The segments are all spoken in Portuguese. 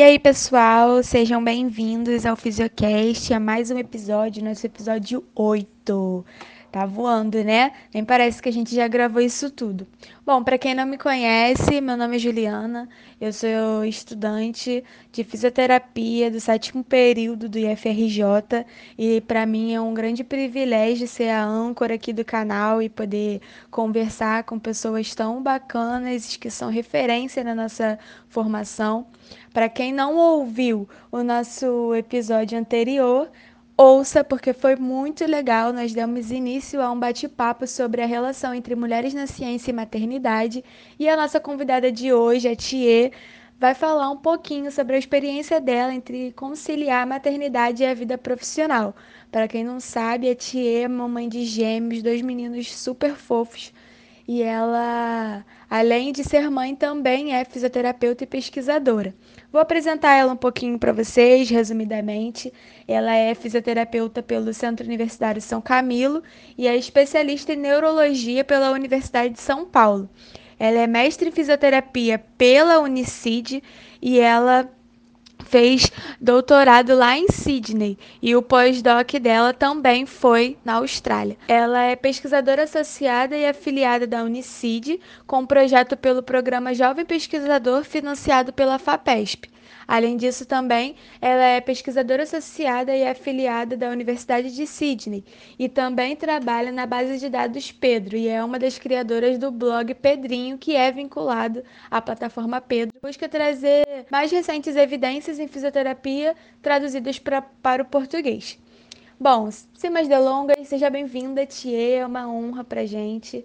E aí, pessoal, sejam bem-vindos ao Fisiocast, a mais um episódio, nosso episódio 8. Tá voando, né? Nem parece que a gente já gravou isso tudo. Bom, para quem não me conhece, meu nome é Juliana, eu sou estudante de fisioterapia do sétimo período do IFRJ e para mim é um grande privilégio ser a âncora aqui do canal e poder conversar com pessoas tão bacanas que são referência na nossa formação. Para quem não ouviu o nosso episódio anterior, Ouça, porque foi muito legal. Nós demos início a um bate-papo sobre a relação entre mulheres na ciência e maternidade. E a nossa convidada de hoje, a Thier, vai falar um pouquinho sobre a experiência dela entre conciliar a maternidade e a vida profissional. Para quem não sabe, a Thier é mamãe de gêmeos, dois meninos super fofos. E ela, além de ser mãe, também é fisioterapeuta e pesquisadora. Vou apresentar ela um pouquinho para vocês, resumidamente. Ela é fisioterapeuta pelo Centro Universitário São Camilo e é especialista em neurologia pela Universidade de São Paulo. Ela é mestre em fisioterapia pela Unicid e ela fez doutorado lá em Sydney e o pós-doc dela também foi na Austrália. Ela é pesquisadora associada e afiliada da Unicid, com projeto pelo programa Jovem Pesquisador financiado pela FAPESP. Além disso, também ela é pesquisadora associada e afiliada da Universidade de Sydney e também trabalha na base de dados Pedro e é uma das criadoras do blog Pedrinho, que é vinculado à plataforma Pedro. Busca trazer mais recentes evidências em fisioterapia traduzidas pra, para o português. Bom, sem mais delongas, seja bem-vinda, Tia, é uma honra pra gente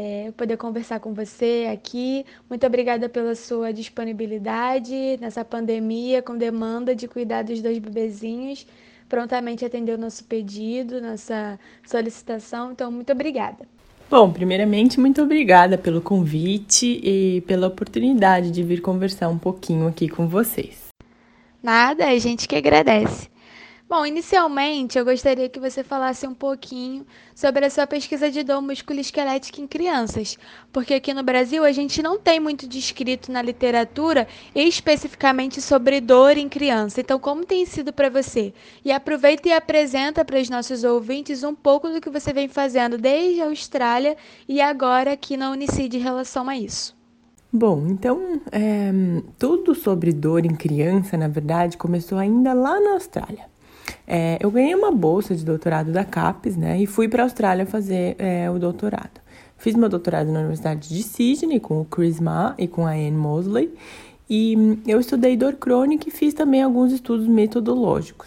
é, poder conversar com você aqui. Muito obrigada pela sua disponibilidade nessa pandemia, com demanda de cuidar dos dois bebezinhos. Prontamente atendeu nosso pedido, nossa solicitação. Então, muito obrigada. Bom, primeiramente, muito obrigada pelo convite e pela oportunidade de vir conversar um pouquinho aqui com vocês. Nada, a gente que agradece. Bom, inicialmente eu gostaria que você falasse um pouquinho sobre a sua pesquisa de dor musculoesquelética em crianças, porque aqui no Brasil a gente não tem muito descrito na literatura especificamente sobre dor em criança. Então, como tem sido para você? E aproveita e apresenta para os nossos ouvintes um pouco do que você vem fazendo desde a Austrália e agora aqui na Unicid em relação a isso. Bom, então, é, tudo sobre dor em criança, na verdade, começou ainda lá na Austrália. É, eu ganhei uma bolsa de doutorado da CAPES, né? E fui para a Austrália fazer é, o doutorado. Fiz meu doutorado na Universidade de Sydney com o Chris Ma e com a Anne Mosley. E eu estudei dor crônica e fiz também alguns estudos metodológicos.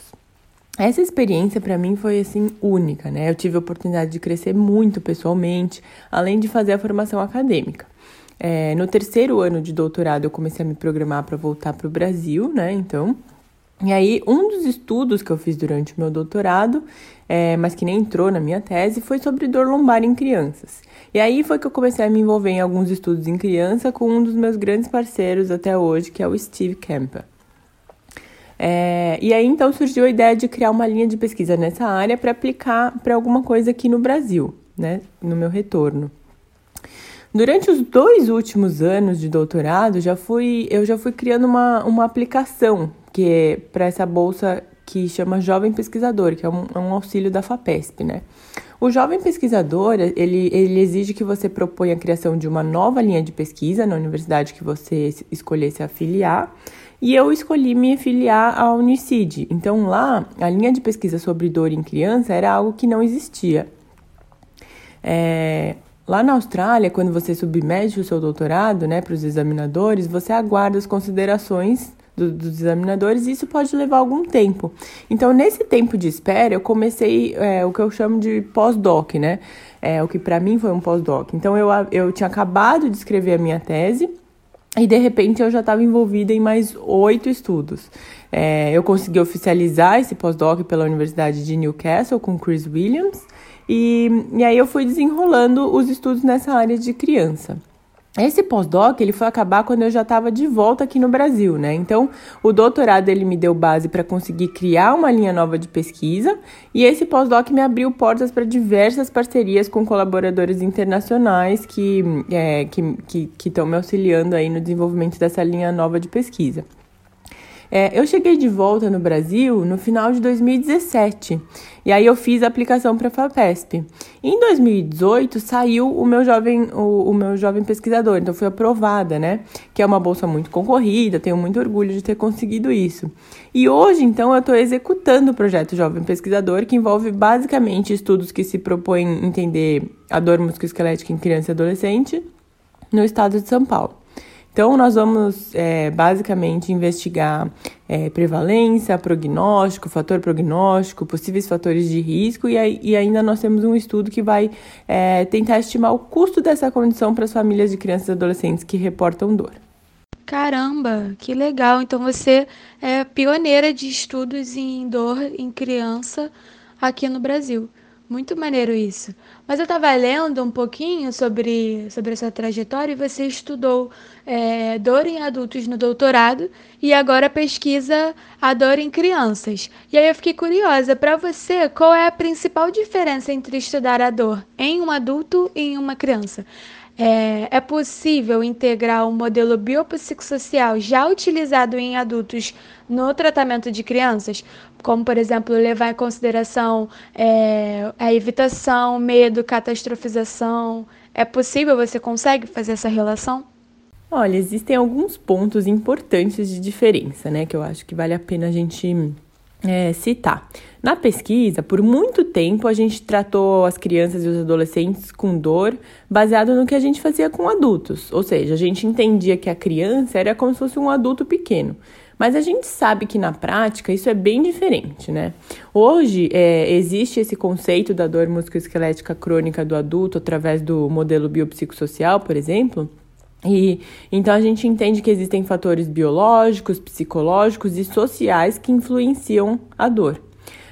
Essa experiência para mim foi assim única, né? Eu tive a oportunidade de crescer muito pessoalmente, além de fazer a formação acadêmica. É, no terceiro ano de doutorado eu comecei a me programar para voltar para o Brasil, né? Então e aí, um dos estudos que eu fiz durante o meu doutorado, é, mas que nem entrou na minha tese, foi sobre dor lombar em crianças. E aí foi que eu comecei a me envolver em alguns estudos em criança com um dos meus grandes parceiros até hoje, que é o Steve Kemper. É, e aí então surgiu a ideia de criar uma linha de pesquisa nessa área para aplicar para alguma coisa aqui no Brasil, né, no meu retorno. Durante os dois últimos anos de doutorado, já fui, eu já fui criando uma, uma aplicação que é para essa bolsa que chama Jovem Pesquisador, que é um, é um, auxílio da FAPESP, né? O Jovem Pesquisador, ele, ele exige que você proponha a criação de uma nova linha de pesquisa na universidade que você escolher se afiliar, e eu escolhi me afiliar à Unicid. Então lá, a linha de pesquisa sobre dor em criança era algo que não existia. É, lá na Austrália, quando você submete o seu doutorado né, para os examinadores, você aguarda as considerações do, dos examinadores, e isso pode levar algum tempo. Então, nesse tempo de espera, eu comecei é, o que eu chamo de pós-doc, né? É, o que para mim foi um pós-doc. Então, eu, eu tinha acabado de escrever a minha tese. E de repente eu já estava envolvida em mais oito estudos. É, eu consegui oficializar esse pós-doc pela Universidade de Newcastle com Chris Williams, e, e aí eu fui desenrolando os estudos nessa área de criança. Esse pós-doc ele foi acabar quando eu já estava de volta aqui no Brasil, né? Então, o doutorado ele me deu base para conseguir criar uma linha nova de pesquisa e esse pós-doc me abriu portas para diversas parcerias com colaboradores internacionais que é, que estão me auxiliando aí no desenvolvimento dessa linha nova de pesquisa. É, eu cheguei de volta no Brasil no final de 2017 e aí eu fiz a aplicação para a FAPESP. Em 2018 saiu o meu jovem o, o, meu jovem pesquisador, então fui aprovada, né? Que é uma bolsa muito concorrida, tenho muito orgulho de ter conseguido isso. E hoje então eu estou executando o projeto Jovem Pesquisador, que envolve basicamente estudos que se propõem entender a dor musculoesquelética em criança e adolescente no estado de São Paulo. Então, nós vamos é, basicamente investigar é, prevalência, prognóstico, fator prognóstico, possíveis fatores de risco, e, e ainda nós temos um estudo que vai é, tentar estimar o custo dessa condição para as famílias de crianças e adolescentes que reportam dor. Caramba, que legal! Então você é pioneira de estudos em dor em criança aqui no Brasil. Muito maneiro isso. Mas eu estava lendo um pouquinho sobre, sobre essa trajetória e você estudou é, dor em adultos no doutorado e agora pesquisa a dor em crianças. E aí eu fiquei curiosa, para você, qual é a principal diferença entre estudar a dor em um adulto e em uma criança? É, é possível integrar o um modelo biopsicossocial já utilizado em adultos no tratamento de crianças, como, por exemplo, levar em consideração é, a evitação, medo, catastrofização. É possível? Você consegue fazer essa relação? Olha, existem alguns pontos importantes de diferença, né, que eu acho que vale a pena a gente é, citar. Na pesquisa, por muito tempo a gente tratou as crianças e os adolescentes com dor baseado no que a gente fazia com adultos, ou seja, a gente entendia que a criança era como se fosse um adulto pequeno. Mas a gente sabe que na prática isso é bem diferente, né? Hoje é, existe esse conceito da dor musculoesquelética crônica do adulto através do modelo biopsicossocial, por exemplo, e então a gente entende que existem fatores biológicos, psicológicos e sociais que influenciam a dor.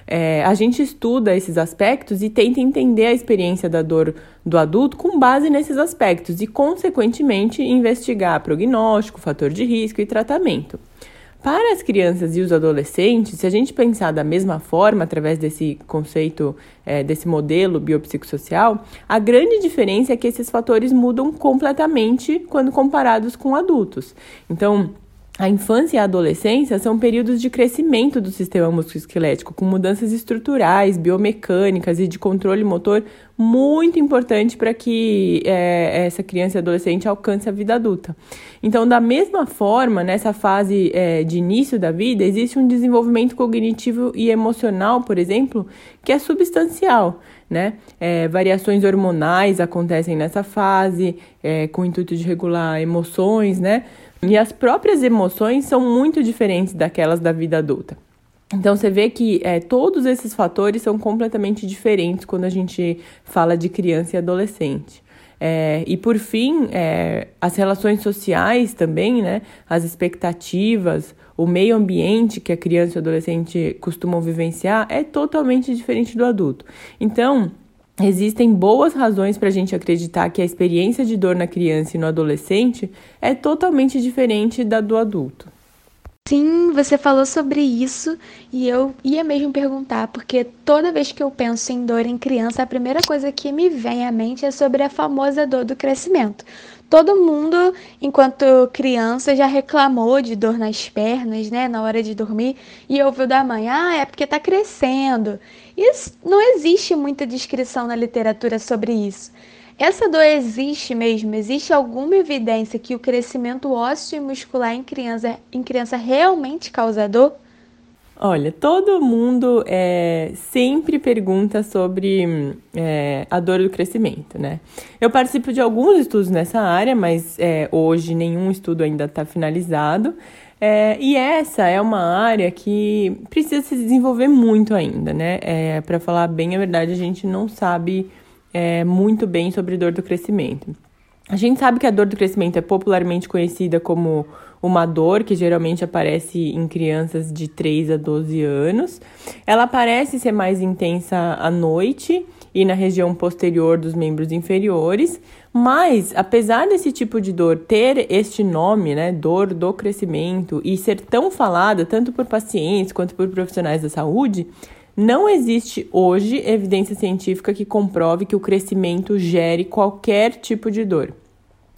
É, a gente estuda esses aspectos e tenta entender a experiência da dor do adulto com base nesses aspectos e, consequentemente, investigar prognóstico, fator de risco e tratamento. Para as crianças e os adolescentes, se a gente pensar da mesma forma, através desse conceito, é, desse modelo biopsicossocial, a grande diferença é que esses fatores mudam completamente quando comparados com adultos. Então, a infância e a adolescência são períodos de crescimento do sistema musculoesquelético, com mudanças estruturais, biomecânicas e de controle motor muito importante para que é, essa criança e adolescente alcance a vida adulta. Então, da mesma forma, nessa fase é, de início da vida, existe um desenvolvimento cognitivo e emocional, por exemplo, que é substancial. Né? É, variações hormonais acontecem nessa fase, é, com o intuito de regular emoções, né? E as próprias emoções são muito diferentes daquelas da vida adulta. Então você vê que é, todos esses fatores são completamente diferentes quando a gente fala de criança e adolescente. É, e por fim, é, as relações sociais também, né? As expectativas, o meio ambiente que a criança e o adolescente costumam vivenciar é totalmente diferente do adulto. Então, Existem boas razões para a gente acreditar que a experiência de dor na criança e no adolescente é totalmente diferente da do adulto. Sim, você falou sobre isso e eu ia mesmo perguntar, porque toda vez que eu penso em dor em criança, a primeira coisa que me vem à mente é sobre a famosa dor do crescimento. Todo mundo, enquanto criança, já reclamou de dor nas pernas, né, na hora de dormir, e ouviu da mãe: ah, é porque está crescendo. Isso não existe muita descrição na literatura sobre isso. Essa dor existe mesmo? Existe alguma evidência que o crescimento ósseo e muscular em criança, em criança realmente causa dor? Olha, todo mundo é, sempre pergunta sobre é, a dor do crescimento, né? Eu participo de alguns estudos nessa área, mas é, hoje nenhum estudo ainda está finalizado. É, e essa é uma área que precisa se desenvolver muito ainda, né? É, Para falar bem a verdade, a gente não sabe é, muito bem sobre dor do crescimento. A gente sabe que a dor do crescimento é popularmente conhecida como uma dor que geralmente aparece em crianças de 3 a 12 anos. Ela parece ser mais intensa à noite e na região posterior dos membros inferiores, mas apesar desse tipo de dor ter este nome, né, dor do crescimento, e ser tão falada tanto por pacientes quanto por profissionais da saúde, não existe hoje evidência científica que comprove que o crescimento gere qualquer tipo de dor.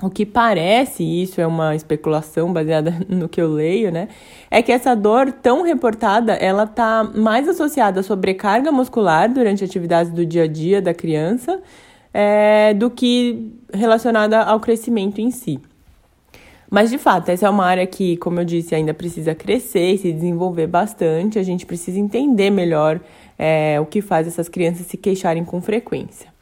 o que parece, e isso é uma especulação baseada no que eu leio, né? É que essa dor tão reportada, ela tá mais associada à sobrecarga muscular durante atividades do dia a dia da criança é, do que relacionada ao crescimento em si. Mas, de fato, essa é uma área que, como eu disse, ainda precisa crescer e se desenvolver bastante. A gente precisa entender melhor é, o que faz essas crianças se queixarem com frequência.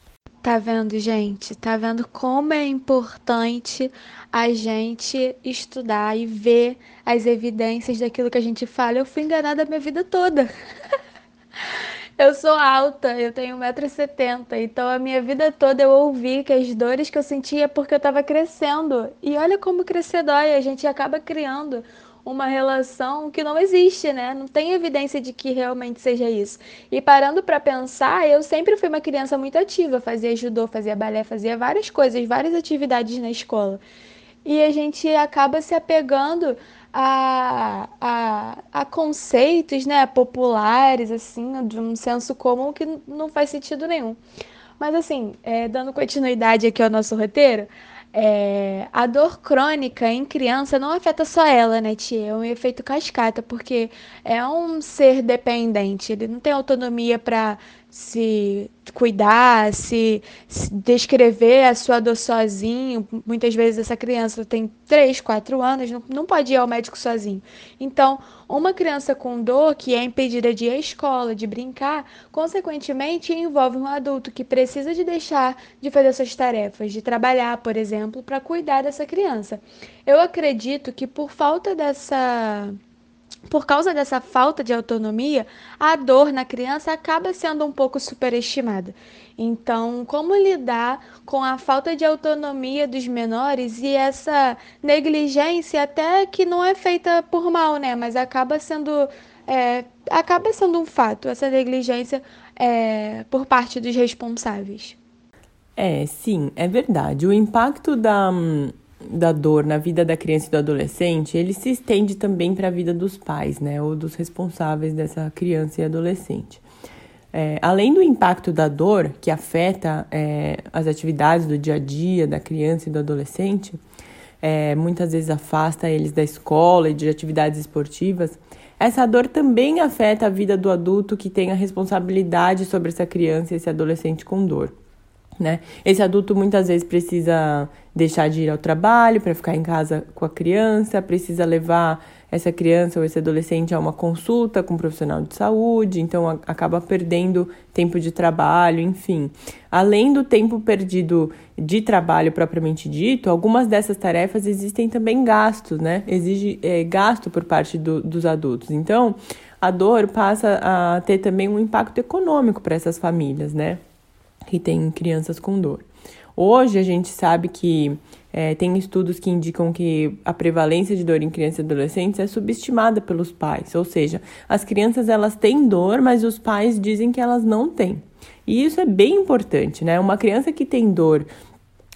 Tá vendo, gente? Tá vendo como é importante a gente estudar e ver as evidências daquilo que a gente fala? Eu fui enganada a minha vida toda. eu sou alta, eu tenho 1,70m, então a minha vida toda eu ouvi que as dores que eu sentia é porque eu estava crescendo. E olha como crescer dói, a gente acaba criando uma relação que não existe, né? Não tem evidência de que realmente seja isso. E parando para pensar, eu sempre fui uma criança muito ativa, fazia judô, fazia balé, fazia várias coisas, várias atividades na escola. E a gente acaba se apegando a, a, a conceitos, né, populares, assim, de um senso comum que não faz sentido nenhum. Mas assim, é, dando continuidade aqui ao nosso roteiro, é, a dor crônica em criança não afeta só ela, né, tia? É um efeito cascata, porque é um ser dependente, ele não tem autonomia para se cuidar, se, se, descrever a sua dor sozinho. Muitas vezes essa criança tem 3, 4 anos, não, não pode ir ao médico sozinho. Então, uma criança com dor que é impedida de ir à escola, de brincar, consequentemente envolve um adulto que precisa de deixar de fazer suas tarefas, de trabalhar, por exemplo, para cuidar dessa criança. Eu acredito que por falta dessa por causa dessa falta de autonomia, a dor na criança acaba sendo um pouco superestimada. Então, como lidar com a falta de autonomia dos menores e essa negligência, até que não é feita por mal, né? Mas acaba sendo, é, acaba sendo um fato, essa negligência é, por parte dos responsáveis. É, sim, é verdade. O impacto da, da dor na vida da criança e do adolescente, ele se estende também para a vida dos pais, né, ou dos responsáveis dessa criança e adolescente. É, além do impacto da dor, que afeta é, as atividades do dia a dia da criança e do adolescente, é, muitas vezes afasta eles da escola e de atividades esportivas, essa dor também afeta a vida do adulto que tem a responsabilidade sobre essa criança e esse adolescente com dor né? Esse adulto muitas vezes precisa deixar de ir ao trabalho para ficar em casa com a criança, precisa levar essa criança ou esse adolescente a uma consulta com um profissional de saúde, então acaba perdendo tempo de trabalho, enfim. Além do tempo perdido de trabalho propriamente dito, algumas dessas tarefas existem também gastos, né? Exige é, gasto por parte do, dos adultos. Então, a dor passa a ter também um impacto econômico para essas famílias, né? Que tem crianças com dor. Hoje a gente sabe que é, tem estudos que indicam que a prevalência de dor em crianças e adolescentes é subestimada pelos pais, ou seja, as crianças elas têm dor, mas os pais dizem que elas não têm. E isso é bem importante, né? Uma criança que tem dor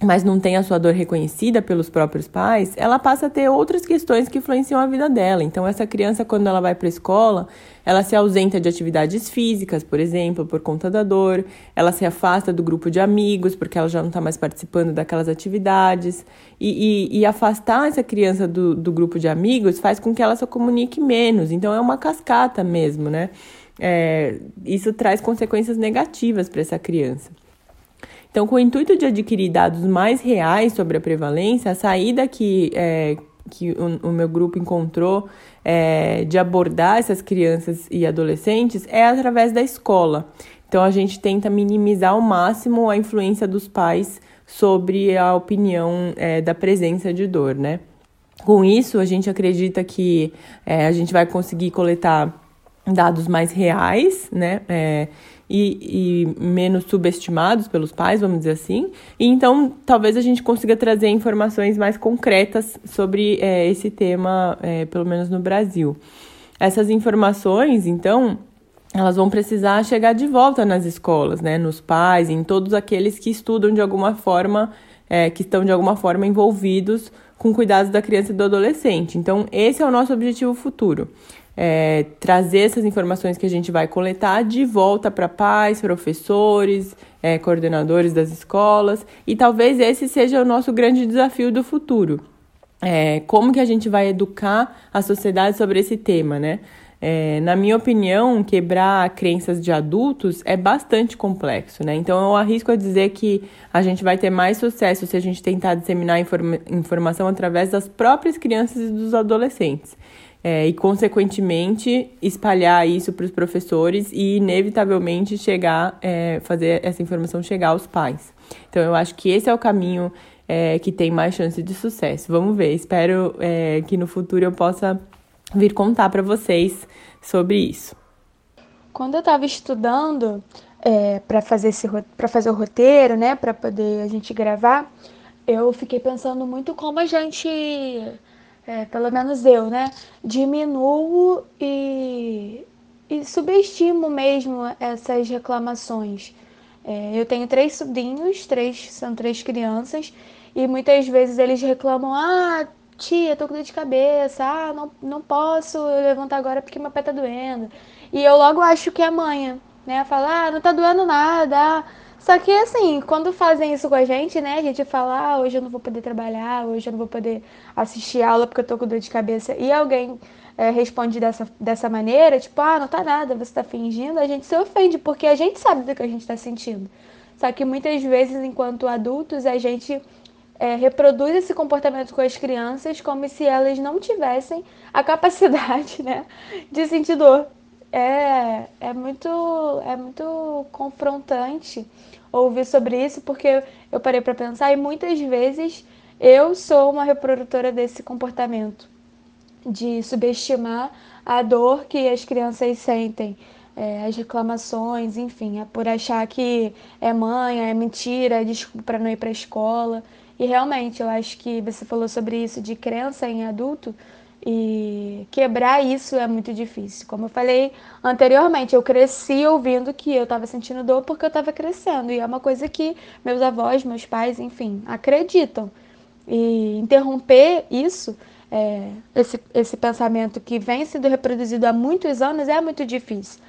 mas não tem a sua dor reconhecida pelos próprios pais, ela passa a ter outras questões que influenciam a vida dela. Então, essa criança, quando ela vai para a escola, ela se ausenta de atividades físicas, por exemplo, por conta da dor, ela se afasta do grupo de amigos, porque ela já não está mais participando daquelas atividades. E, e, e afastar essa criança do, do grupo de amigos faz com que ela se comunique menos. Então, é uma cascata mesmo, né? É, isso traz consequências negativas para essa criança. Então, com o intuito de adquirir dados mais reais sobre a prevalência, a saída que, é, que o, o, meu grupo encontrou é, de abordar essas crianças e adolescentes é através da escola. Então, a gente tenta minimizar ao máximo a influência dos pais sobre a opinião é, da presença de dor, né? Com isso, a gente acredita que é, a gente vai conseguir coletar dados mais reais, né? É, e, e, menos subestimados pelos pais, vamos dizer assim. E então, talvez a gente consiga trazer informações mais concretas sobre é, esse tema, é, pelo menos no Brasil. Essas informações, então, elas vão precisar chegar de volta nas escolas, né, nos pais, em todos aqueles que estudam de alguma forma, é, que estão de alguma forma envolvidos com cuidados da criança e do adolescente. Então, esse é o nosso objetivo futuro é, trazer essas informações que a gente vai coletar de volta para pais, professores, é, coordenadores das escolas, e talvez esse seja o nosso grande desafio do futuro. É, como que a gente vai educar a sociedade sobre esse tema, né? É, na minha opinião, quebrar crenças de adultos é bastante complexo, né? Então eu arrisco a dizer que a gente vai ter mais sucesso se a gente tentar disseminar informa informação através das próprias crianças e dos adolescentes é, e, consequentemente, espalhar isso para os professores e, inevitavelmente, chegar, é, fazer essa informação chegar aos pais. Então, eu acho que esse é o caminho é, que tem mais chance de sucesso. Vamos ver, espero é, que no futuro eu possa vir contar para vocês sobre isso. Quando eu estava estudando é, para fazer, esse, fazer o roteiro, né, para poder a gente gravar, eu fiquei pensando muito como a gente é, pelo menos eu, né, diminuo e, e subestimo mesmo essas reclamações. É, eu tenho três sobrinhos, três são três crianças, e muitas vezes eles reclamam: ah, tia, tô com dor de cabeça, ah, não, não posso levantar agora porque meu pé tá doendo. E eu logo acho que é manha, né? Fala, ah, não tá doendo nada, ah, só que assim, quando fazem isso com a gente, né? A gente fala, ah, hoje eu não vou poder trabalhar, hoje eu não vou poder assistir aula porque eu tô com dor de cabeça. E alguém é, responde dessa, dessa maneira, tipo, ah, não tá nada, você tá fingindo, a gente se ofende, porque a gente sabe do que a gente tá sentindo. Só que muitas vezes, enquanto adultos, a gente é, reproduz esse comportamento com as crianças como se elas não tivessem a capacidade, né, de sentir dor. É, é muito, é muito confrontante ouvir sobre isso, porque eu parei para pensar e muitas vezes eu sou uma reprodutora desse comportamento de subestimar a dor que as crianças sentem, é, as reclamações, enfim, é por achar que é mãe, é mentira, é desculpa para não ir para a escola. E realmente, eu acho que você falou sobre isso de crença em adulto. E quebrar isso é muito difícil. Como eu falei anteriormente, eu cresci ouvindo que eu estava sentindo dor porque eu estava crescendo. E é uma coisa que meus avós, meus pais, enfim, acreditam. E interromper isso, é, esse, esse pensamento que vem sendo reproduzido há muitos anos, é muito difícil.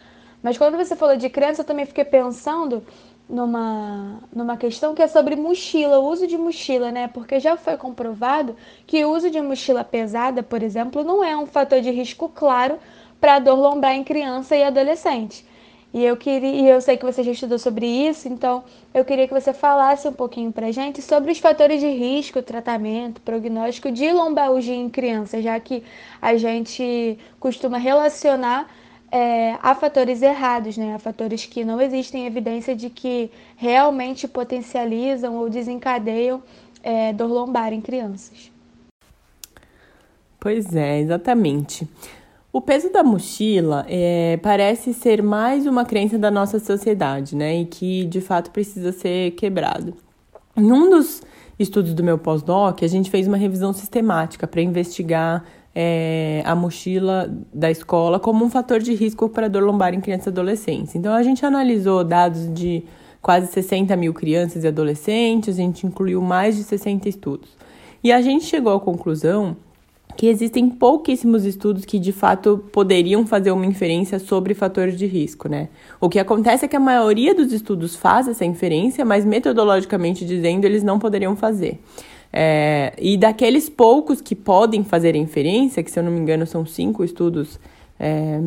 Mas quando você falou de criança, eu também fiquei pensando numa, numa questão que é sobre mochila, o uso de mochila, né? Porque já foi comprovado que o uso de mochila pesada, por exemplo, não é um fator de risco claro para dor lombar em criança e adolescente. E eu queria, e eu sei que você já estudou sobre isso, então eu queria que você falasse um pouquinho pra gente sobre os fatores de risco, tratamento, prognóstico de lombalgia em criança, já que a gente costuma relacionar é, há fatores errados, né? há fatores que não existem evidência de que realmente potencializam ou desencadeiam é, dor lombar em crianças. Pois é, exatamente. O peso da mochila é, parece ser mais uma crença da nossa sociedade, né? E que de fato precisa ser quebrado. Em um dos estudos do meu pós-doc, a gente fez uma revisão sistemática para investigar é, a mochila da escola como um fator de risco para dor lombar em crianças e adolescentes. Então, a gente analisou dados de quase 60 mil crianças e adolescentes, a gente incluiu mais de 60 estudos. E a gente chegou à conclusão que existem pouquíssimos estudos que de fato poderiam fazer uma inferência sobre fatores de risco, né? O que acontece é que a maioria dos estudos faz essa inferência, mas metodologicamente dizendo, eles não poderiam fazer. É, e daqueles poucos que podem fazer inferência, que se eu não me engano são cinco estudos é,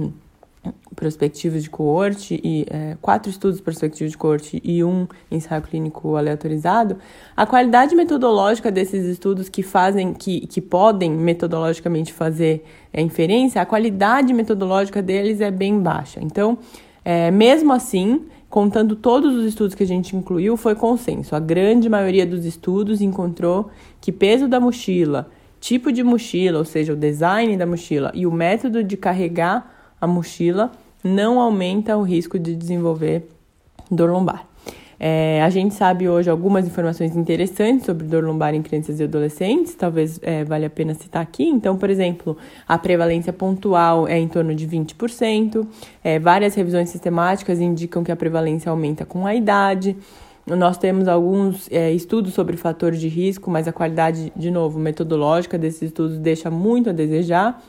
prospectivos de coorte, e é, quatro estudos prospectivos de coorte e um ensaio clínico aleatorizado, a qualidade metodológica desses estudos que fazem, que, que podem metodologicamente fazer é, inferência, a qualidade metodológica deles é bem baixa. Então, é, mesmo assim, contando todos os estudos que a gente incluiu, foi consenso. A grande maioria dos estudos encontrou que peso da mochila, tipo de mochila, ou seja, o design da mochila e o método de carregar a mochila não aumenta o risco de desenvolver dor lombar. É, a gente sabe hoje algumas informações interessantes sobre dor lombar em crianças e adolescentes, talvez é, valha a pena citar aqui. Então, por exemplo, a prevalência pontual é em torno de 20%, é, várias revisões sistemáticas indicam que a prevalência aumenta com a idade. Nós temos alguns é, estudos sobre fatores de risco, mas a qualidade, de novo, metodológica desses estudos deixa muito a desejar.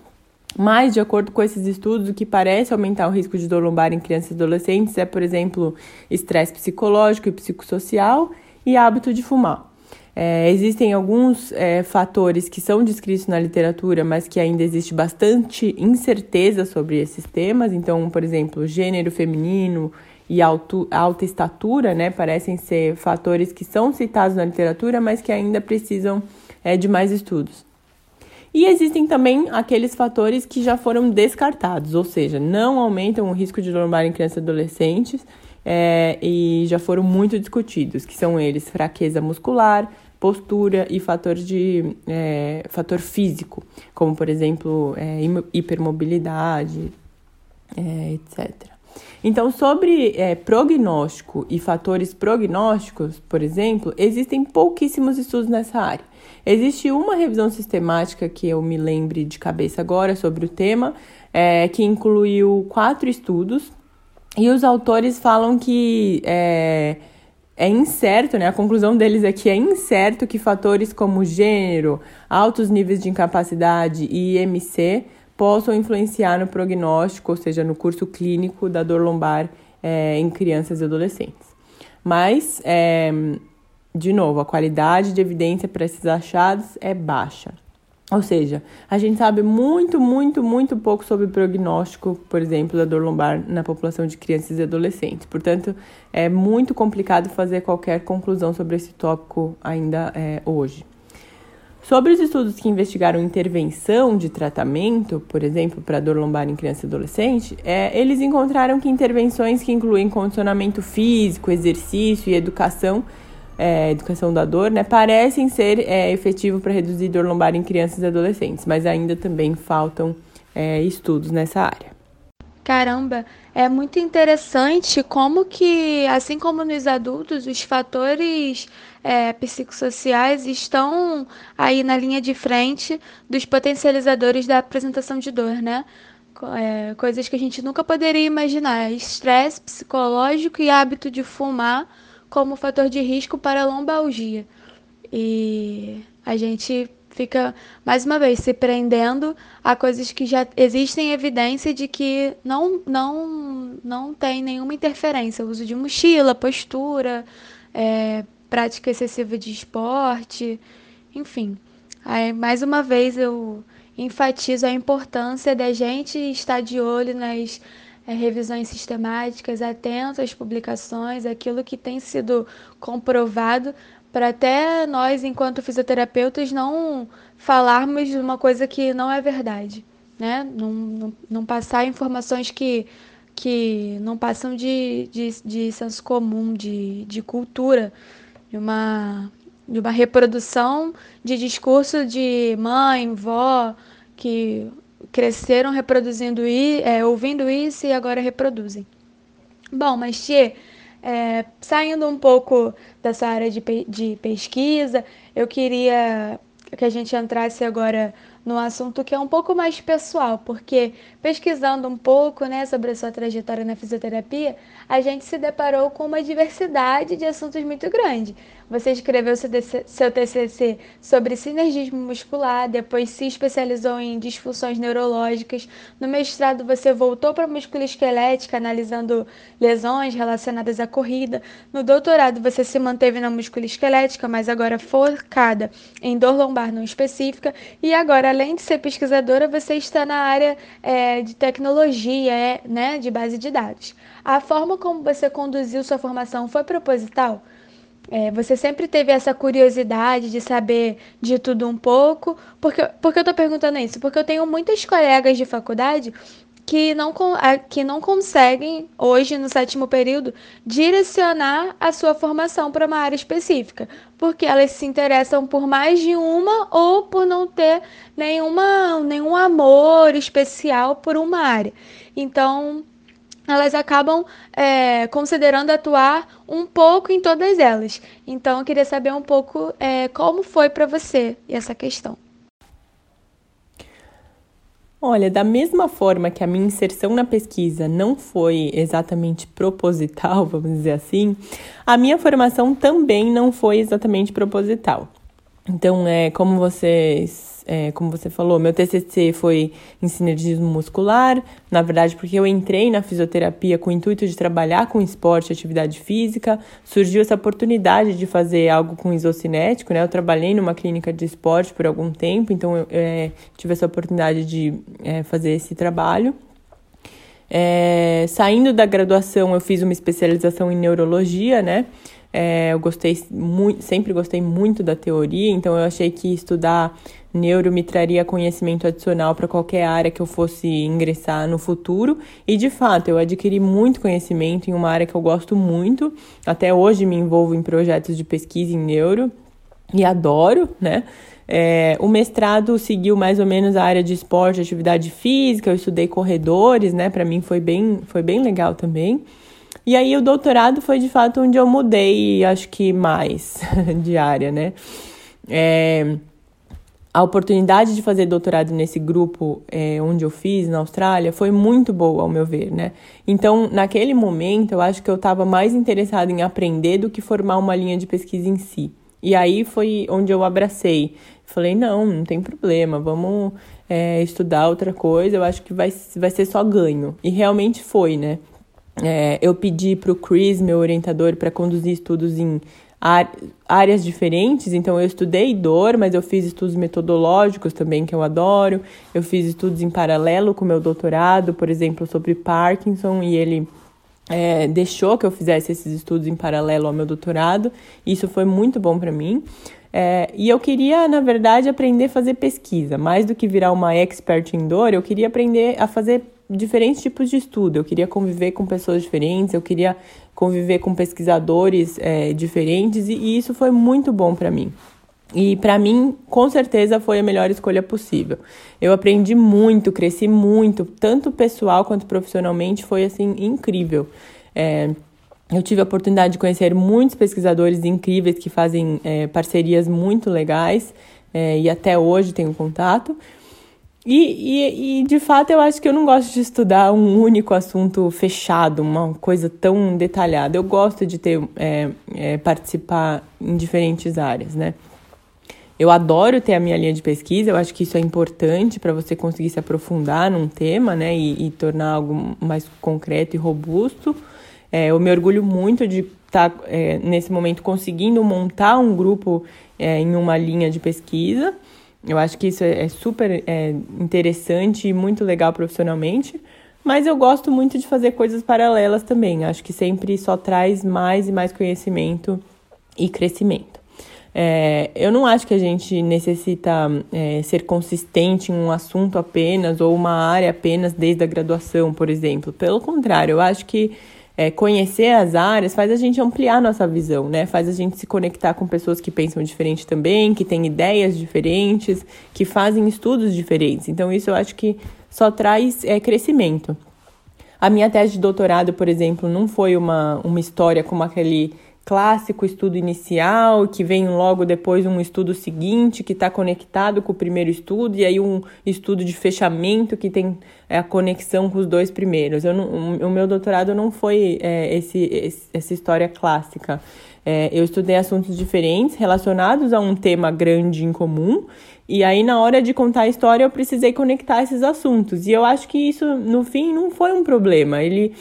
Mas, de acordo com esses estudos, o que parece aumentar o risco de dor lombar em crianças e adolescentes é, por exemplo, estresse psicológico e psicossocial e hábito de fumar. É, existem alguns é, fatores que são descritos na literatura, mas que ainda existe bastante incerteza sobre esses temas. Então, por exemplo, gênero feminino e alto, alta estatura, né, parecem ser fatores que são citados na literatura, mas que ainda precisam é, de mais estudos. E existem também aqueles fatores que já foram descartados, ou seja, não aumentam o risco de lombar em crianças e adolescentes é, e já foram muito discutidos, que são eles fraqueza muscular, postura e fatores de é, fator físico, como por exemplo é, hipermobilidade, é, etc. Então, sobre é, prognóstico e fatores prognósticos, por exemplo, existem pouquíssimos estudos nessa área. Existe uma revisão sistemática que eu me lembre de cabeça agora sobre o tema, é, que incluiu quatro estudos, e os autores falam que é, é incerto, né? A conclusão deles é que é incerto que fatores como gênero, altos níveis de incapacidade e IMC possam influenciar no prognóstico, ou seja, no curso clínico da dor lombar é, em crianças e adolescentes. Mas é, de novo, a qualidade de evidência para esses achados é baixa. Ou seja, a gente sabe muito, muito, muito pouco sobre o prognóstico, por exemplo, da dor lombar na população de crianças e adolescentes. Portanto, é muito complicado fazer qualquer conclusão sobre esse tópico ainda é, hoje. Sobre os estudos que investigaram intervenção de tratamento, por exemplo, para dor lombar em criança e adolescente, é, eles encontraram que intervenções que incluem condicionamento físico, exercício e educação é, educação da dor, né, parecem ser é, efetivo para reduzir dor lombar em crianças e adolescentes, mas ainda também faltam é, estudos nessa área. Caramba, é muito interessante como que, assim como nos adultos, os fatores é, psicossociais estão aí na linha de frente dos potencializadores da apresentação de dor, né? É, coisas que a gente nunca poderia imaginar. Estresse psicológico e hábito de fumar como fator de risco para lombalgia. E a gente fica, mais uma vez, se prendendo a coisas que já existem evidência de que não, não, não tem nenhuma interferência. O uso de mochila, postura, é, prática excessiva de esporte, enfim. Aí, mais uma vez, eu enfatizo a importância da gente estar de olho nas é, revisões sistemáticas, atento às publicações, aquilo que tem sido comprovado, para até nós, enquanto fisioterapeutas, não falarmos de uma coisa que não é verdade, né? Não, não, não passar informações que, que não passam de, de, de senso comum, de, de cultura, de uma, de uma reprodução de discurso de mãe, vó, que cresceram reproduzindo e é, ouvindo isso e agora reproduzem. Bom, mas Tchê, é, saindo um pouco dessa área de, de pesquisa, eu queria que a gente entrasse agora num assunto que é um pouco mais pessoal, porque pesquisando um pouco né, sobre a sua trajetória na fisioterapia, a gente se deparou com uma diversidade de assuntos muito grande. Você escreveu seu TCC sobre sinergismo muscular, depois se especializou em disfunções neurológicas. No mestrado, você voltou para a musculoesquelética, analisando lesões relacionadas à corrida. No doutorado, você se manteve na musculoesquelética, mas agora focada em dor lombar não específica. E agora, além de ser pesquisadora, você está na área é, de tecnologia, é, né, de base de dados. A forma como você conduziu sua formação foi proposital? É, você sempre teve essa curiosidade de saber de tudo um pouco? Porque, porque eu estou perguntando isso? Porque eu tenho muitas colegas de faculdade que não, que não conseguem, hoje no sétimo período, direcionar a sua formação para uma área específica, porque elas se interessam por mais de uma ou por não ter nenhuma, nenhum amor especial por uma área. Então, elas acabam é, considerando atuar um pouco em todas elas. Então, eu queria saber um pouco é, como foi para você essa questão. Olha, da mesma forma que a minha inserção na pesquisa não foi exatamente proposital, vamos dizer assim, a minha formação também não foi exatamente proposital. Então, é como vocês é, como você falou, meu TCC foi em sinergismo muscular, na verdade, porque eu entrei na fisioterapia com o intuito de trabalhar com esporte e atividade física, surgiu essa oportunidade de fazer algo com isocinético, né? Eu trabalhei numa clínica de esporte por algum tempo, então eu é, tive essa oportunidade de é, fazer esse trabalho. É, saindo da graduação, eu fiz uma especialização em neurologia, né? É, eu gostei muito, sempre gostei muito da teoria, então eu achei que estudar neuro me traria conhecimento adicional para qualquer área que eu fosse ingressar no futuro. E de fato, eu adquiri muito conhecimento em uma área que eu gosto muito. Até hoje me envolvo em projetos de pesquisa em neuro e adoro, né? É, o mestrado seguiu mais ou menos a área de esporte, atividade física. Eu estudei corredores, né? Para mim foi bem, foi bem legal também. E aí o doutorado foi de fato onde eu mudei, acho que mais de área, né? É, a oportunidade de fazer doutorado nesse grupo é, onde eu fiz, na Austrália, foi muito boa, ao meu ver, né? Então, naquele momento, eu acho que eu estava mais interessada em aprender do que formar uma linha de pesquisa em si. E aí foi onde eu abracei. Falei, não, não tem problema, vamos é, estudar outra coisa, eu acho que vai, vai ser só ganho. E realmente foi, né? É, eu pedi para o Chris, meu orientador, para conduzir estudos em áreas diferentes. Então, eu estudei dor, mas eu fiz estudos metodológicos também, que eu adoro. Eu fiz estudos em paralelo com meu doutorado, por exemplo, sobre Parkinson, e ele é, deixou que eu fizesse esses estudos em paralelo ao meu doutorado. Isso foi muito bom para mim. É, e eu queria, na verdade, aprender a fazer pesquisa. Mais do que virar uma expert em dor, eu queria aprender a fazer diferentes tipos de estudo. Eu queria conviver com pessoas diferentes, eu queria conviver com pesquisadores é, diferentes, e, e isso foi muito bom para mim. E para mim, com certeza, foi a melhor escolha possível. Eu aprendi muito, cresci muito, tanto pessoal quanto profissionalmente, foi assim incrível. É, eu tive a oportunidade de conhecer muitos pesquisadores incríveis que fazem é, parcerias muito legais é, e até hoje tenho contato. E, e, e, de fato eu acho que eu não gosto de estudar um único assunto fechado, uma coisa tão detalhada. Eu gosto de ter é, é, participar em diferentes áreas, né? Eu adoro ter a minha linha de pesquisa, eu acho que isso é importante para você conseguir se aprofundar num tema, né? E, e tornar algo mais concreto e robusto. É, eu me orgulho muito de estar, tá, é, nesse momento, conseguindo montar um grupo é, em uma linha de pesquisa. Eu acho que isso é, é super é, interessante e muito legal profissionalmente. Mas eu gosto muito de fazer coisas paralelas também. Acho que sempre só traz mais e mais conhecimento e crescimento. É, eu não acho que a gente necessita é, ser consistente em um assunto apenas ou uma área apenas desde a graduação, por exemplo. Pelo contrário, eu acho que é, conhecer as áreas faz a gente ampliar nossa visão, né? Faz a gente se conectar com pessoas que pensam diferente também, que têm ideias diferentes, que fazem estudos diferentes. Então, isso eu acho que só traz é, crescimento. A minha tese de doutorado, por exemplo, não foi uma, uma história como aquele clássico estudo inicial, que vem logo depois um estudo seguinte que está conectado com o primeiro estudo, e aí um estudo de fechamento que tem é, a conexão com os dois primeiros. Eu não, o meu doutorado não foi é, esse, esse, essa história clássica. É, eu estudei assuntos diferentes relacionados a um tema grande em comum, e aí na hora de contar a história eu precisei conectar esses assuntos. E eu acho que isso, no fim, não foi um problema. Ele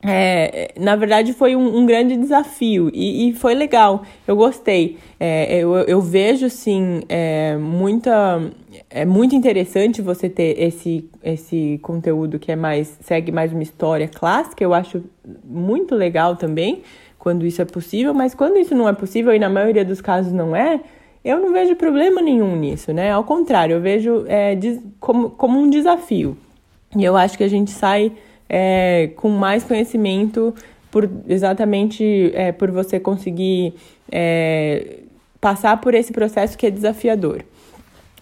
é, na verdade foi um, um grande desafio e, e, foi legal, eu gostei. É, eu, eu vejo sim é, muita é muito interessante você ter esse, esse conteúdo que é mais segue mais uma história clássica, eu acho muito legal também quando isso é possível, mas quando isso não é possível, e na maioria dos casos não é, eu não vejo problema nenhum nisso, né? Ao contrário, eu vejo é, como, como um desafio. E eu acho que a gente sai é, com mais conhecimento por exatamente é, por você conseguir é, passar por esse processo que é desafiador.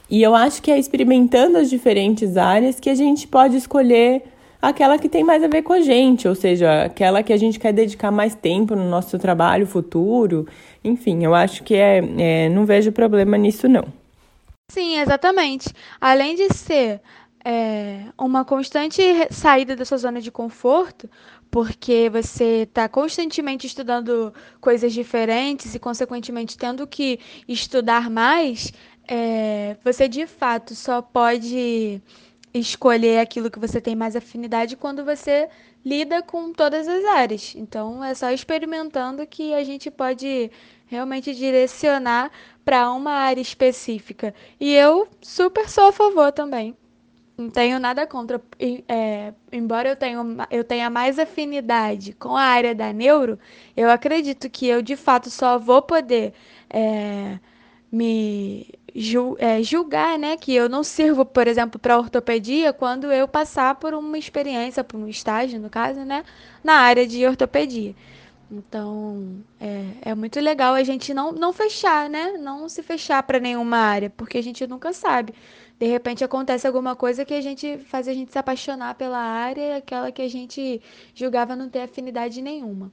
E eu acho que é experimentando as diferentes áreas que a gente pode escolher aquela que tem mais a ver com a gente, ou seja, aquela que a gente quer dedicar mais tempo no nosso trabalho futuro. Enfim, eu acho que é, é não vejo problema nisso não. Sim, exatamente. Além de ser é, uma constante saída da sua zona de conforto, porque você está constantemente estudando coisas diferentes e, consequentemente, tendo que estudar mais, é, você de fato só pode escolher aquilo que você tem mais afinidade quando você lida com todas as áreas. Então é só experimentando que a gente pode realmente direcionar para uma área específica. E eu super sou a favor também. Não tenho nada contra. É, embora eu tenha, eu tenha mais afinidade com a área da neuro, eu acredito que eu de fato só vou poder é, me jul, é, julgar, né, que eu não sirvo, por exemplo, para ortopedia quando eu passar por uma experiência, por um estágio, no caso, né, na área de ortopedia. Então, é, é muito legal a gente não, não fechar, né? Não se fechar para nenhuma área, porque a gente nunca sabe. De repente acontece alguma coisa que a gente faz a gente se apaixonar pela área, aquela que a gente julgava não ter afinidade nenhuma.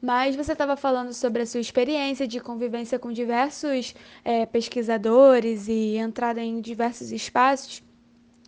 Mas você estava falando sobre a sua experiência de convivência com diversos é, pesquisadores e entrada em diversos espaços.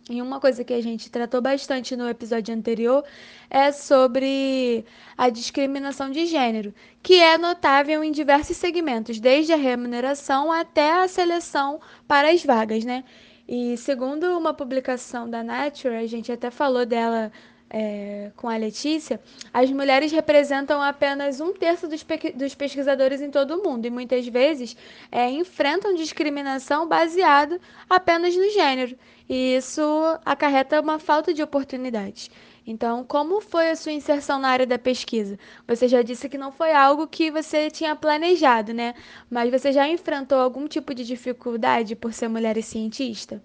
E uma coisa que a gente tratou bastante no episódio anterior é sobre a discriminação de gênero, que é notável em diversos segmentos, desde a remuneração até a seleção para as vagas, né? E segundo uma publicação da Nature, a gente até falou dela é, com a Letícia, as mulheres representam apenas um terço dos, pe dos pesquisadores em todo o mundo e muitas vezes é, enfrentam discriminação baseada apenas no gênero. E isso acarreta uma falta de oportunidades. Então, como foi a sua inserção na área da pesquisa? Você já disse que não foi algo que você tinha planejado, né? Mas você já enfrentou algum tipo de dificuldade por ser mulher e cientista?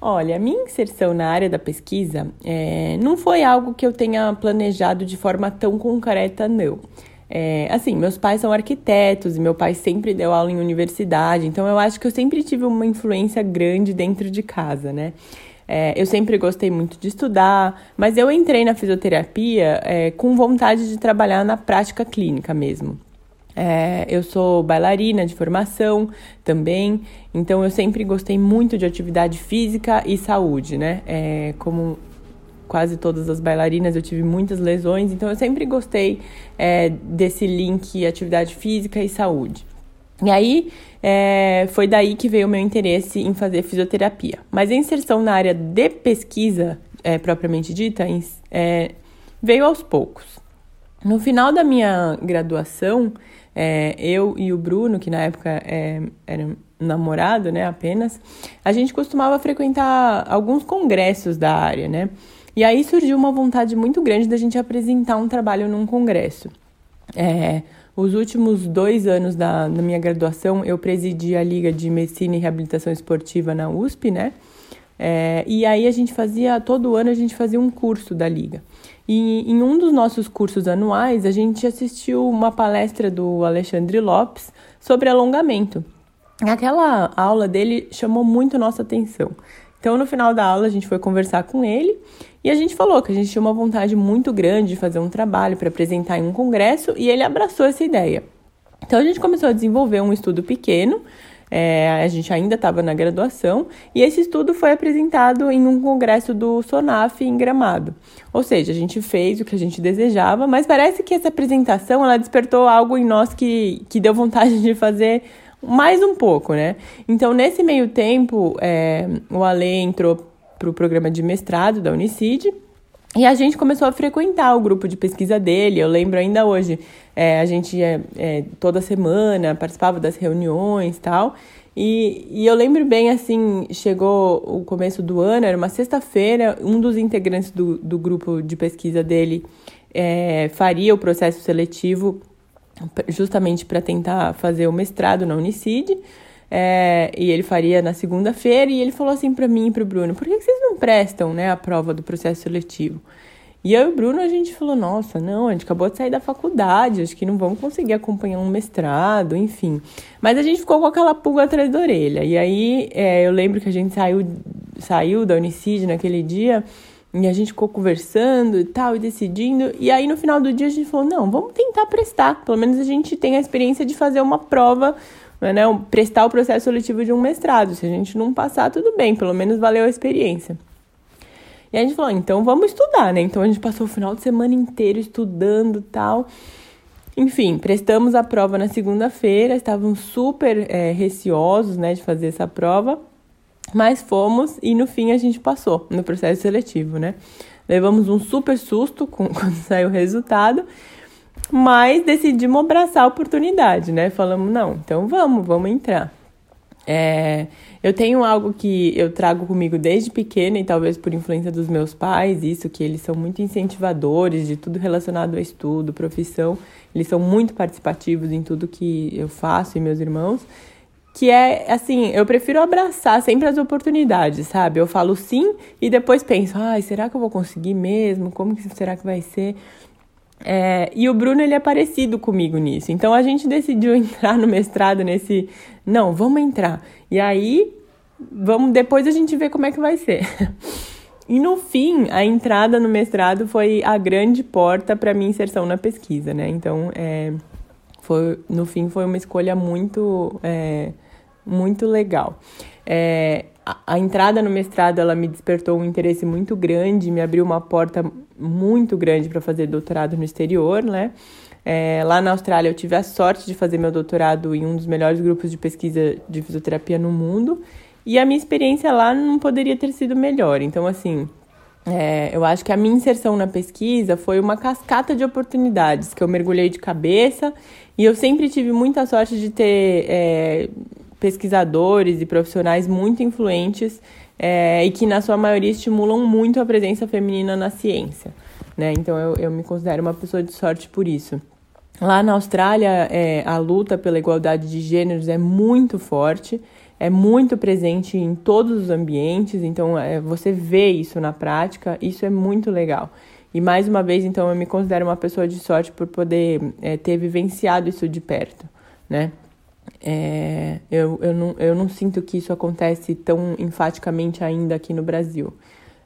Olha, a minha inserção na área da pesquisa é, não foi algo que eu tenha planejado de forma tão concreta, não. É, assim, meus pais são arquitetos e meu pai sempre deu aula em universidade, então eu acho que eu sempre tive uma influência grande dentro de casa, né? É, eu sempre gostei muito de estudar, mas eu entrei na fisioterapia é, com vontade de trabalhar na prática clínica mesmo. É, eu sou bailarina de formação também, então eu sempre gostei muito de atividade física e saúde, né? É, como quase todas as bailarinas, eu tive muitas lesões, então eu sempre gostei é, desse link atividade física e saúde. E aí é, foi daí que veio o meu interesse em fazer fisioterapia. Mas a inserção na área de pesquisa, é, propriamente dita, é, veio aos poucos. No final da minha graduação, é, eu e o Bruno, que na época é, era namorado, né, apenas, a gente costumava frequentar alguns congressos da área, né? E aí surgiu uma vontade muito grande da gente apresentar um trabalho num congresso. É, os últimos dois anos da, da minha graduação, eu presidi a Liga de Medicina e Reabilitação Esportiva na USP, né? É, e aí a gente fazia, todo ano a gente fazia um curso da Liga. E em um dos nossos cursos anuais, a gente assistiu uma palestra do Alexandre Lopes sobre alongamento. Aquela aula dele chamou muito nossa atenção. Então, no final da aula, a gente foi conversar com ele e a gente falou que a gente tinha uma vontade muito grande de fazer um trabalho para apresentar em um congresso e ele abraçou essa ideia. Então, a gente começou a desenvolver um estudo pequeno é, a gente ainda estava na graduação e esse estudo foi apresentado em um congresso do SONAF em Gramado. Ou seja, a gente fez o que a gente desejava, mas parece que essa apresentação ela despertou algo em nós que, que deu vontade de fazer mais um pouco, né? Então, nesse meio tempo, é, o Ale entrou para o programa de mestrado da Unicid e a gente começou a frequentar o grupo de pesquisa dele. Eu lembro ainda hoje, é, a gente ia é, toda semana, participava das reuniões tal. E, e eu lembro bem assim: chegou o começo do ano, era uma sexta-feira, um dos integrantes do, do grupo de pesquisa dele é, faria o processo seletivo justamente para tentar fazer o mestrado na Unicid. É, e ele faria na segunda-feira, e ele falou assim para mim e para o Bruno: por que vocês não prestam né, a prova do processo seletivo? E eu e o Bruno, a gente falou: nossa, não, a gente acabou de sair da faculdade, acho que não vamos conseguir acompanhar um mestrado, enfim. Mas a gente ficou com aquela pulga atrás da orelha. E aí é, eu lembro que a gente saiu, saiu da Unicid naquele dia. E a gente ficou conversando e tal, e decidindo. E aí, no final do dia, a gente falou: não, vamos tentar prestar. Pelo menos a gente tem a experiência de fazer uma prova né, prestar o processo seletivo de um mestrado. Se a gente não passar, tudo bem, pelo menos valeu a experiência. E a gente falou, então vamos estudar, né? Então a gente passou o final de semana inteiro estudando tal. Enfim, prestamos a prova na segunda-feira, estavam super é, receosos né, de fazer essa prova, mas fomos e no fim a gente passou no processo seletivo, né? Levamos um super susto com, quando saiu o resultado, mas decidimos abraçar a oportunidade, né? Falamos, não, então vamos, vamos entrar. É, eu tenho algo que eu trago comigo desde pequena e talvez por influência dos meus pais, isso que eles são muito incentivadores de tudo relacionado a estudo, profissão, eles são muito participativos em tudo que eu faço e meus irmãos, que é assim, eu prefiro abraçar sempre as oportunidades, sabe? Eu falo sim e depois penso, ai, será que eu vou conseguir mesmo? Como que será que vai ser? É, e o Bruno ele é parecido comigo nisso. Então a gente decidiu entrar no mestrado nesse. Não, vamos entrar. E aí, vamos depois a gente vê como é que vai ser. E no fim, a entrada no mestrado foi a grande porta para minha inserção na pesquisa, né? Então, é, foi, no fim, foi uma escolha muito, é, muito legal. É, a, a, entrada no mestrado ela me despertou um interesse muito grande, me abriu uma porta muito grande para fazer doutorado no exterior, né? É, lá na Austrália eu tive a sorte de fazer meu doutorado em um dos melhores grupos de pesquisa de fisioterapia no mundo e a minha experiência lá não poderia ter sido melhor. Então, assim, é, eu acho que a minha inserção na pesquisa foi uma cascata de oportunidades que eu mergulhei de cabeça e eu sempre tive muita sorte de ter é, pesquisadores e profissionais muito influentes é, e que, na sua maioria, estimulam muito a presença feminina na ciência. Né? Então, eu, eu me considero uma pessoa de sorte por isso. Lá na Austrália, é, a luta pela igualdade de gêneros é muito forte, é muito presente em todos os ambientes, então é, você vê isso na prática, isso é muito legal. E mais uma vez, então, eu me considero uma pessoa de sorte por poder é, ter vivenciado isso de perto, né? É, eu, eu, não, eu não sinto que isso acontece tão enfaticamente ainda aqui no Brasil.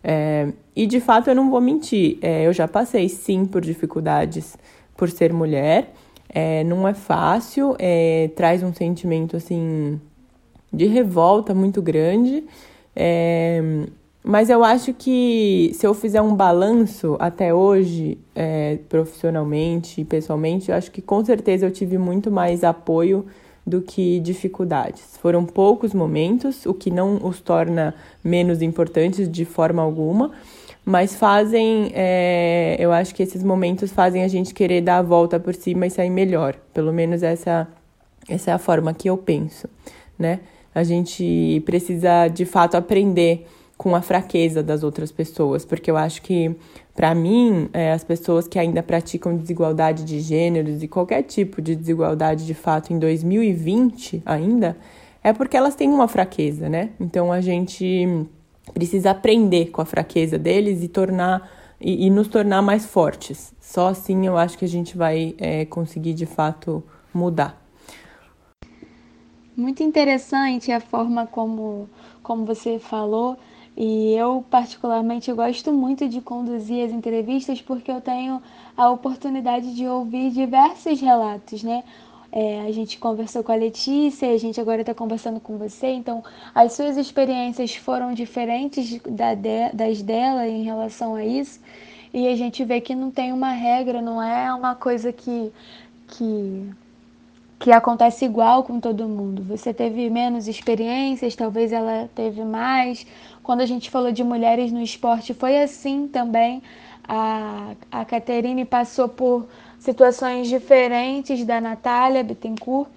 É, e de fato eu não vou mentir, é, eu já passei sim por dificuldades por ser mulher. É, não é fácil, é, traz um sentimento assim de revolta muito grande. É, mas eu acho que se eu fizer um balanço até hoje, profissionalmente e pessoalmente, eu acho que com certeza eu tive muito mais apoio do que dificuldades. Foram poucos momentos, o que não os torna menos importantes de forma alguma, mas fazem, é, eu acho que esses momentos fazem a gente querer dar a volta por cima e sair melhor. Pelo menos essa, essa é a forma que eu penso, né? A gente precisa de fato aprender com a fraqueza das outras pessoas, porque eu acho que para mim, é, as pessoas que ainda praticam desigualdade de gêneros e qualquer tipo de desigualdade de fato em 2020 ainda, é porque elas têm uma fraqueza, né? Então a gente precisa aprender com a fraqueza deles e tornar e, e nos tornar mais fortes. Só assim eu acho que a gente vai é, conseguir de fato mudar. Muito interessante a forma como, como você falou e eu, particularmente, gosto muito de conduzir as entrevistas porque eu tenho a oportunidade de ouvir diversos relatos, né? É, a gente conversou com a Letícia, a gente agora está conversando com você, então as suas experiências foram diferentes da de, das dela em relação a isso, e a gente vê que não tem uma regra, não é uma coisa que, que que acontece igual com todo mundo. Você teve menos experiências, talvez ela teve mais. Quando a gente falou de mulheres no esporte, foi assim também. A, a Caterine passou por situações diferentes da Natália Bittencourt.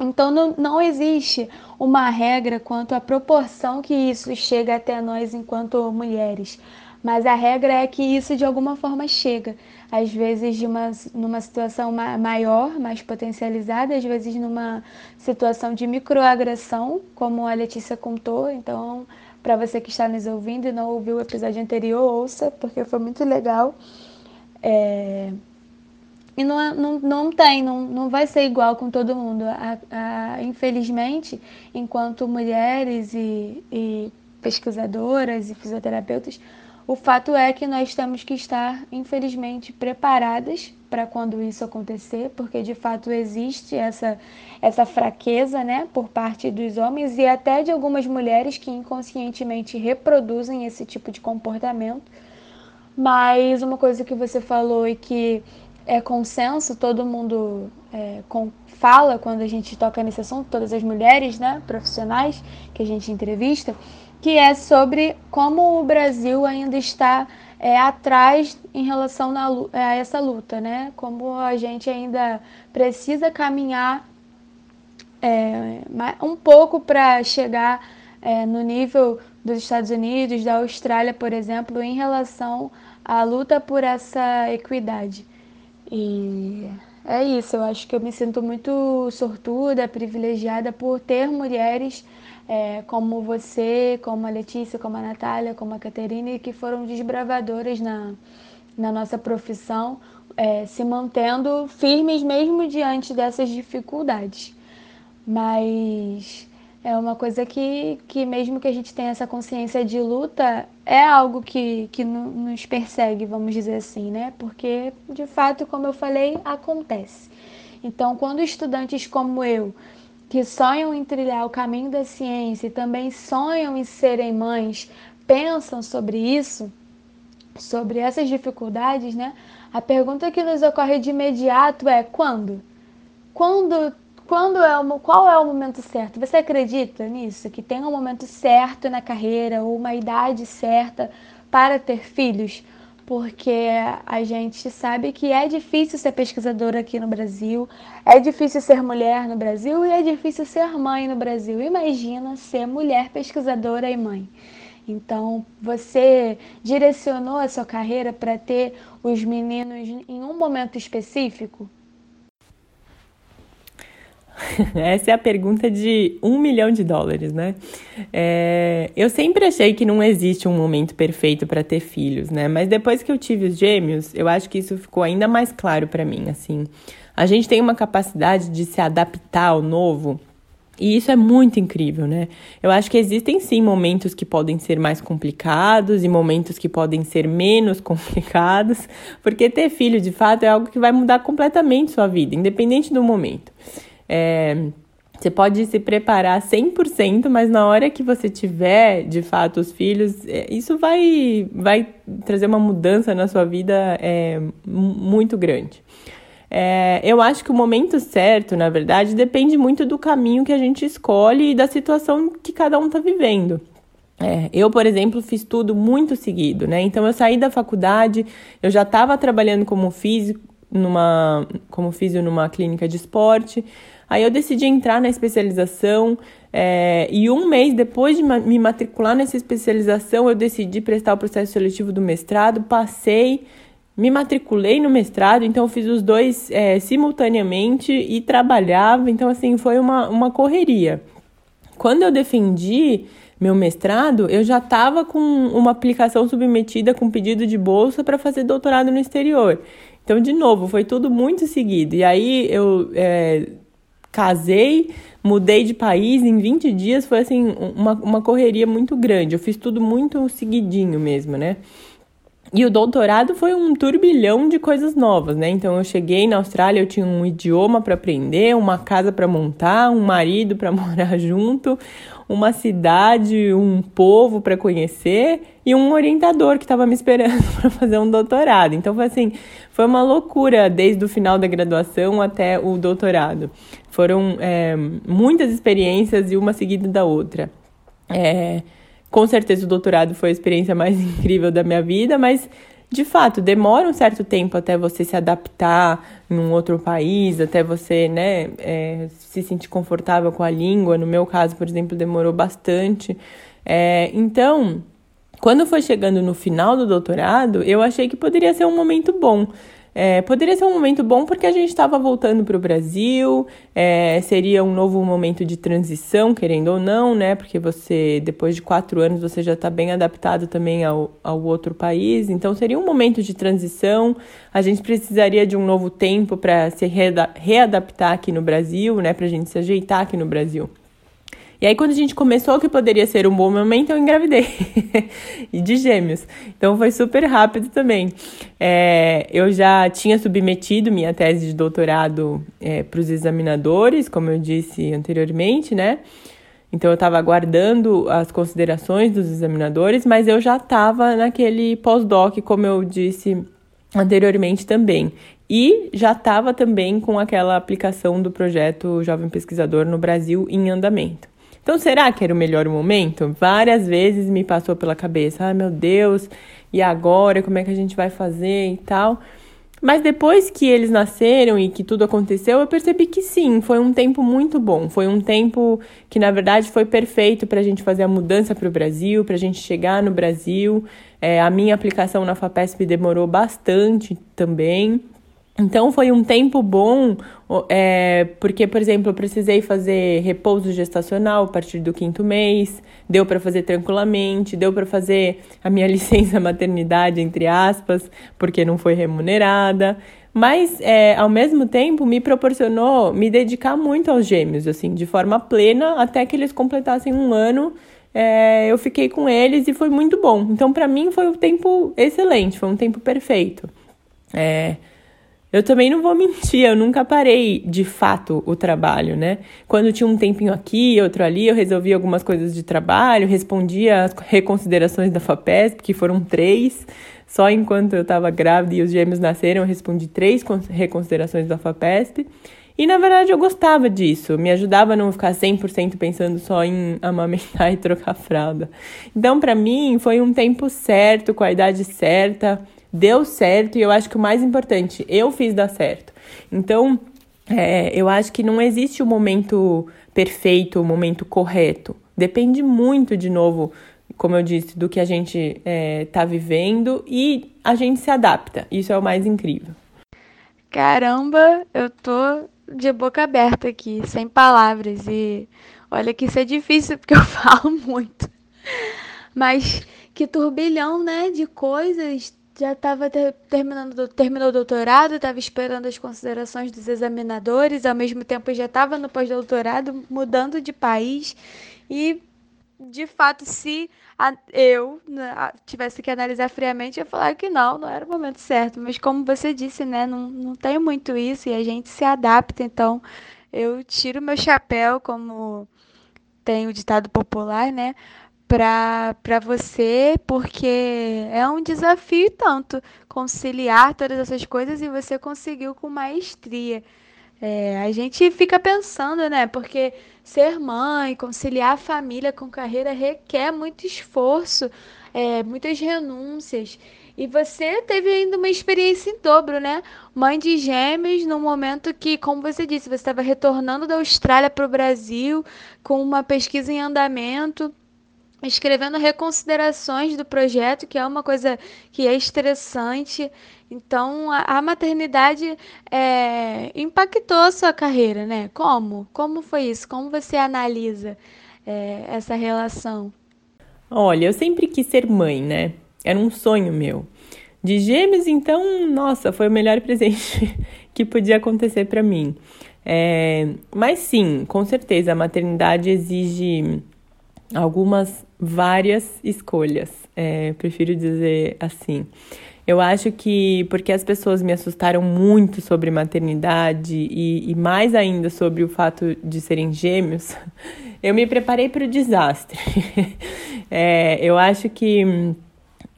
Então não, não existe uma regra quanto à proporção que isso chega até nós enquanto mulheres. Mas a regra é que isso de alguma forma chega às vezes de uma, numa situação maior, mais potencializada, às vezes numa situação de microagressão, como a Letícia contou. Então, para você que está nos ouvindo e não ouviu o episódio anterior, ouça, porque foi muito legal. É... E não, é, não, não tem, não, não vai ser igual com todo mundo. A, a, infelizmente, enquanto mulheres e, e pesquisadoras e fisioterapeutas, o fato é que nós temos que estar, infelizmente, preparadas para quando isso acontecer, porque de fato existe essa, essa fraqueza né, por parte dos homens e até de algumas mulheres que inconscientemente reproduzem esse tipo de comportamento. Mas uma coisa que você falou e que é consenso, todo mundo é, com, fala quando a gente toca nesse assunto, todas as mulheres né, profissionais que a gente entrevista, que é sobre como o Brasil ainda está é, atrás em relação na, a essa luta, né? Como a gente ainda precisa caminhar é, um pouco para chegar é, no nível dos Estados Unidos, da Austrália, por exemplo, em relação à luta por essa equidade. E é isso, eu acho que eu me sinto muito sortuda, privilegiada por ter mulheres é, como você, como a Letícia, como a Natália, como a Caterine, que foram desbravadoras na, na nossa profissão, é, se mantendo firmes mesmo diante dessas dificuldades. Mas é uma coisa que, que mesmo que a gente tenha essa consciência de luta, é algo que, que nos persegue, vamos dizer assim, né? Porque, de fato, como eu falei, acontece. Então, quando estudantes como eu, que sonham em trilhar o caminho da ciência e também sonham em serem mães, pensam sobre isso, sobre essas dificuldades, né? A pergunta que nos ocorre de imediato é quando? Quando quando é o, qual é o momento certo? Você acredita nisso? Que tem um momento certo na carreira ou uma idade certa para ter filhos? Porque a gente sabe que é difícil ser pesquisadora aqui no Brasil, é difícil ser mulher no Brasil e é difícil ser mãe no Brasil. Imagina ser mulher pesquisadora e mãe. Então, você direcionou a sua carreira para ter os meninos em um momento específico? Essa é a pergunta de um milhão de dólares, né? É, eu sempre achei que não existe um momento perfeito para ter filhos, né? Mas depois que eu tive os gêmeos, eu acho que isso ficou ainda mais claro para mim. Assim, a gente tem uma capacidade de se adaptar ao novo. E isso é muito incrível, né? Eu acho que existem sim momentos que podem ser mais complicados e momentos que podem ser menos complicados, porque ter filho de fato é algo que vai mudar completamente sua vida, independente do momento. É, você pode se preparar 100%, mas na hora que você tiver, de fato, os filhos, é, isso vai, vai trazer uma mudança na sua vida é, muito grande. É, eu acho que o momento certo, na verdade, depende muito do caminho que a gente escolhe e da situação que cada um está vivendo. É, eu, por exemplo, fiz tudo muito seguido, né? Então, eu saí da faculdade, eu já estava trabalhando como físico, numa, como físico numa clínica de esporte, Aí eu decidi entrar na especialização é, e um mês depois de me matricular nessa especialização, eu decidi prestar o processo seletivo do mestrado, passei, me matriculei no mestrado, então eu fiz os dois é, simultaneamente e trabalhava, então assim, foi uma, uma correria. Quando eu defendi meu mestrado, eu já estava com uma aplicação submetida com pedido de bolsa para fazer doutorado no exterior. Então, de novo, foi tudo muito seguido. E aí eu é, casei, mudei de país em 20 dias, foi assim, uma, uma correria muito grande. Eu fiz tudo muito seguidinho mesmo, né? E o doutorado foi um turbilhão de coisas novas, né? Então eu cheguei na Austrália, eu tinha um idioma para aprender, uma casa para montar, um marido para morar junto, uma cidade, um povo para conhecer e um orientador que estava me esperando para fazer um doutorado. Então foi assim, foi uma loucura desde o final da graduação até o doutorado. Foram é, muitas experiências e uma seguida da outra. É, com certeza o doutorado foi a experiência mais incrível da minha vida, mas de fato, demora um certo tempo até você se adaptar em um outro país, até você né, é, se sentir confortável com a língua. No meu caso, por exemplo, demorou bastante. É, então, quando foi chegando no final do doutorado, eu achei que poderia ser um momento bom. É, poderia ser um momento bom porque a gente estava voltando para o Brasil, é, seria um novo momento de transição, querendo ou não, né? Porque você, depois de quatro anos, você já está bem adaptado também ao, ao outro país, então seria um momento de transição. A gente precisaria de um novo tempo para se readaptar aqui no Brasil, né? Para a gente se ajeitar aqui no Brasil. E aí, quando a gente começou que poderia ser um bom momento, eu engravidei. e de gêmeos. Então, foi super rápido também. É, eu já tinha submetido minha tese de doutorado é, para os examinadores, como eu disse anteriormente, né? Então, eu estava aguardando as considerações dos examinadores, mas eu já estava naquele pós-doc, como eu disse anteriormente também. E já estava também com aquela aplicação do projeto Jovem Pesquisador no Brasil em andamento. Então, será que era o melhor momento? Várias vezes me passou pela cabeça: ai ah, meu Deus, e agora? Como é que a gente vai fazer e tal? Mas depois que eles nasceram e que tudo aconteceu, eu percebi que sim, foi um tempo muito bom. Foi um tempo que, na verdade, foi perfeito para a gente fazer a mudança para o Brasil, para a gente chegar no Brasil. É, a minha aplicação na FAPESP demorou bastante também. Então foi um tempo bom, é, porque, por exemplo, eu precisei fazer repouso gestacional a partir do quinto mês, deu para fazer tranquilamente, deu para fazer a minha licença maternidade, entre aspas, porque não foi remunerada. Mas, é, ao mesmo tempo, me proporcionou me dedicar muito aos gêmeos, assim, de forma plena, até que eles completassem um ano. É, eu fiquei com eles e foi muito bom. Então, para mim, foi um tempo excelente, foi um tempo perfeito. É, eu também não vou mentir, eu nunca parei de fato o trabalho, né? Quando tinha um tempinho aqui, outro ali, eu resolvia algumas coisas de trabalho, respondia as reconsiderações da FAPESP, que foram três. Só enquanto eu estava grávida e os gêmeos nasceram, eu respondi três reconsiderações da FAPESP. E na verdade eu gostava disso, me ajudava a não ficar 100% pensando só em amamentar e trocar fralda. Então, para mim, foi um tempo certo, com a idade certa deu certo e eu acho que o mais importante, eu fiz dar certo. Então, é, eu acho que não existe o momento perfeito, o momento correto. Depende muito, de novo, como eu disse, do que a gente está é, tá vivendo e a gente se adapta. Isso é o mais incrível. Caramba, eu tô de boca aberta aqui, sem palavras. E olha que isso é difícil porque eu falo muito. Mas que turbilhão, né, de coisas já estava ter, terminando terminou o doutorado, estava esperando as considerações dos examinadores, ao mesmo tempo já estava no pós-doutorado, mudando de país e de fato se a, eu né, tivesse que analisar friamente, eu ia falar que não, não era o momento certo, mas como você disse, né, não, não tem muito isso e a gente se adapta, então eu tiro meu chapéu como tem o ditado popular, né? Para você, porque é um desafio tanto conciliar todas essas coisas e você conseguiu com maestria. É, a gente fica pensando, né? Porque ser mãe, conciliar a família com carreira requer muito esforço, é, muitas renúncias. E você teve ainda uma experiência em dobro, né? Mãe de gêmeos, num momento que, como você disse, você estava retornando da Austrália para o Brasil com uma pesquisa em andamento escrevendo reconsiderações do projeto, que é uma coisa que é estressante. Então, a, a maternidade é, impactou a sua carreira, né? Como? Como foi isso? Como você analisa é, essa relação? Olha, eu sempre quis ser mãe, né? Era um sonho meu. De gêmeos, então, nossa, foi o melhor presente que podia acontecer para mim. É, mas sim, com certeza, a maternidade exige algumas várias escolhas, é, prefiro dizer assim. Eu acho que porque as pessoas me assustaram muito sobre maternidade e, e mais ainda sobre o fato de serem gêmeos, eu me preparei para o desastre. é, eu acho que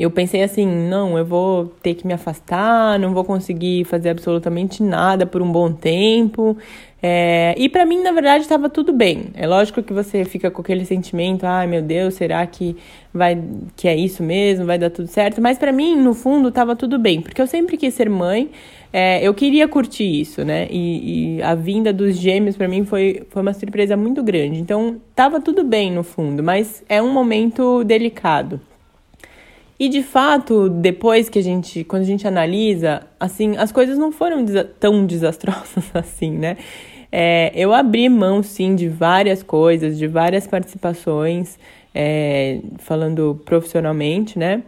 eu pensei assim, não, eu vou ter que me afastar, não vou conseguir fazer absolutamente nada por um bom tempo. É, e para mim, na verdade, estava tudo bem. É lógico que você fica com aquele sentimento, ai meu Deus, será que vai que é isso mesmo, vai dar tudo certo? Mas para mim, no fundo, estava tudo bem, porque eu sempre quis ser mãe. É, eu queria curtir isso, né? E, e a vinda dos gêmeos para mim foi, foi uma surpresa muito grande. Então, estava tudo bem no fundo, mas é um momento delicado. E de fato, depois que a gente, quando a gente analisa, assim, as coisas não foram tão desastrosas assim, né? É, eu abri mão, sim, de várias coisas, de várias participações, é, falando profissionalmente, né?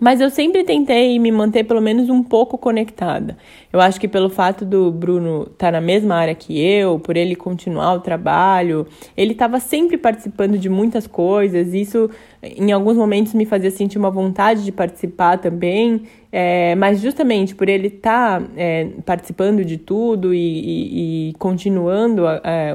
Mas eu sempre tentei me manter pelo menos um pouco conectada. Eu acho que pelo fato do Bruno estar tá na mesma área que eu, por ele continuar o trabalho, ele estava sempre participando de muitas coisas. Isso, em alguns momentos, me fazia sentir uma vontade de participar também. É, mas justamente por ele estar tá, é, participando de tudo e, e, e continuando a, a, é,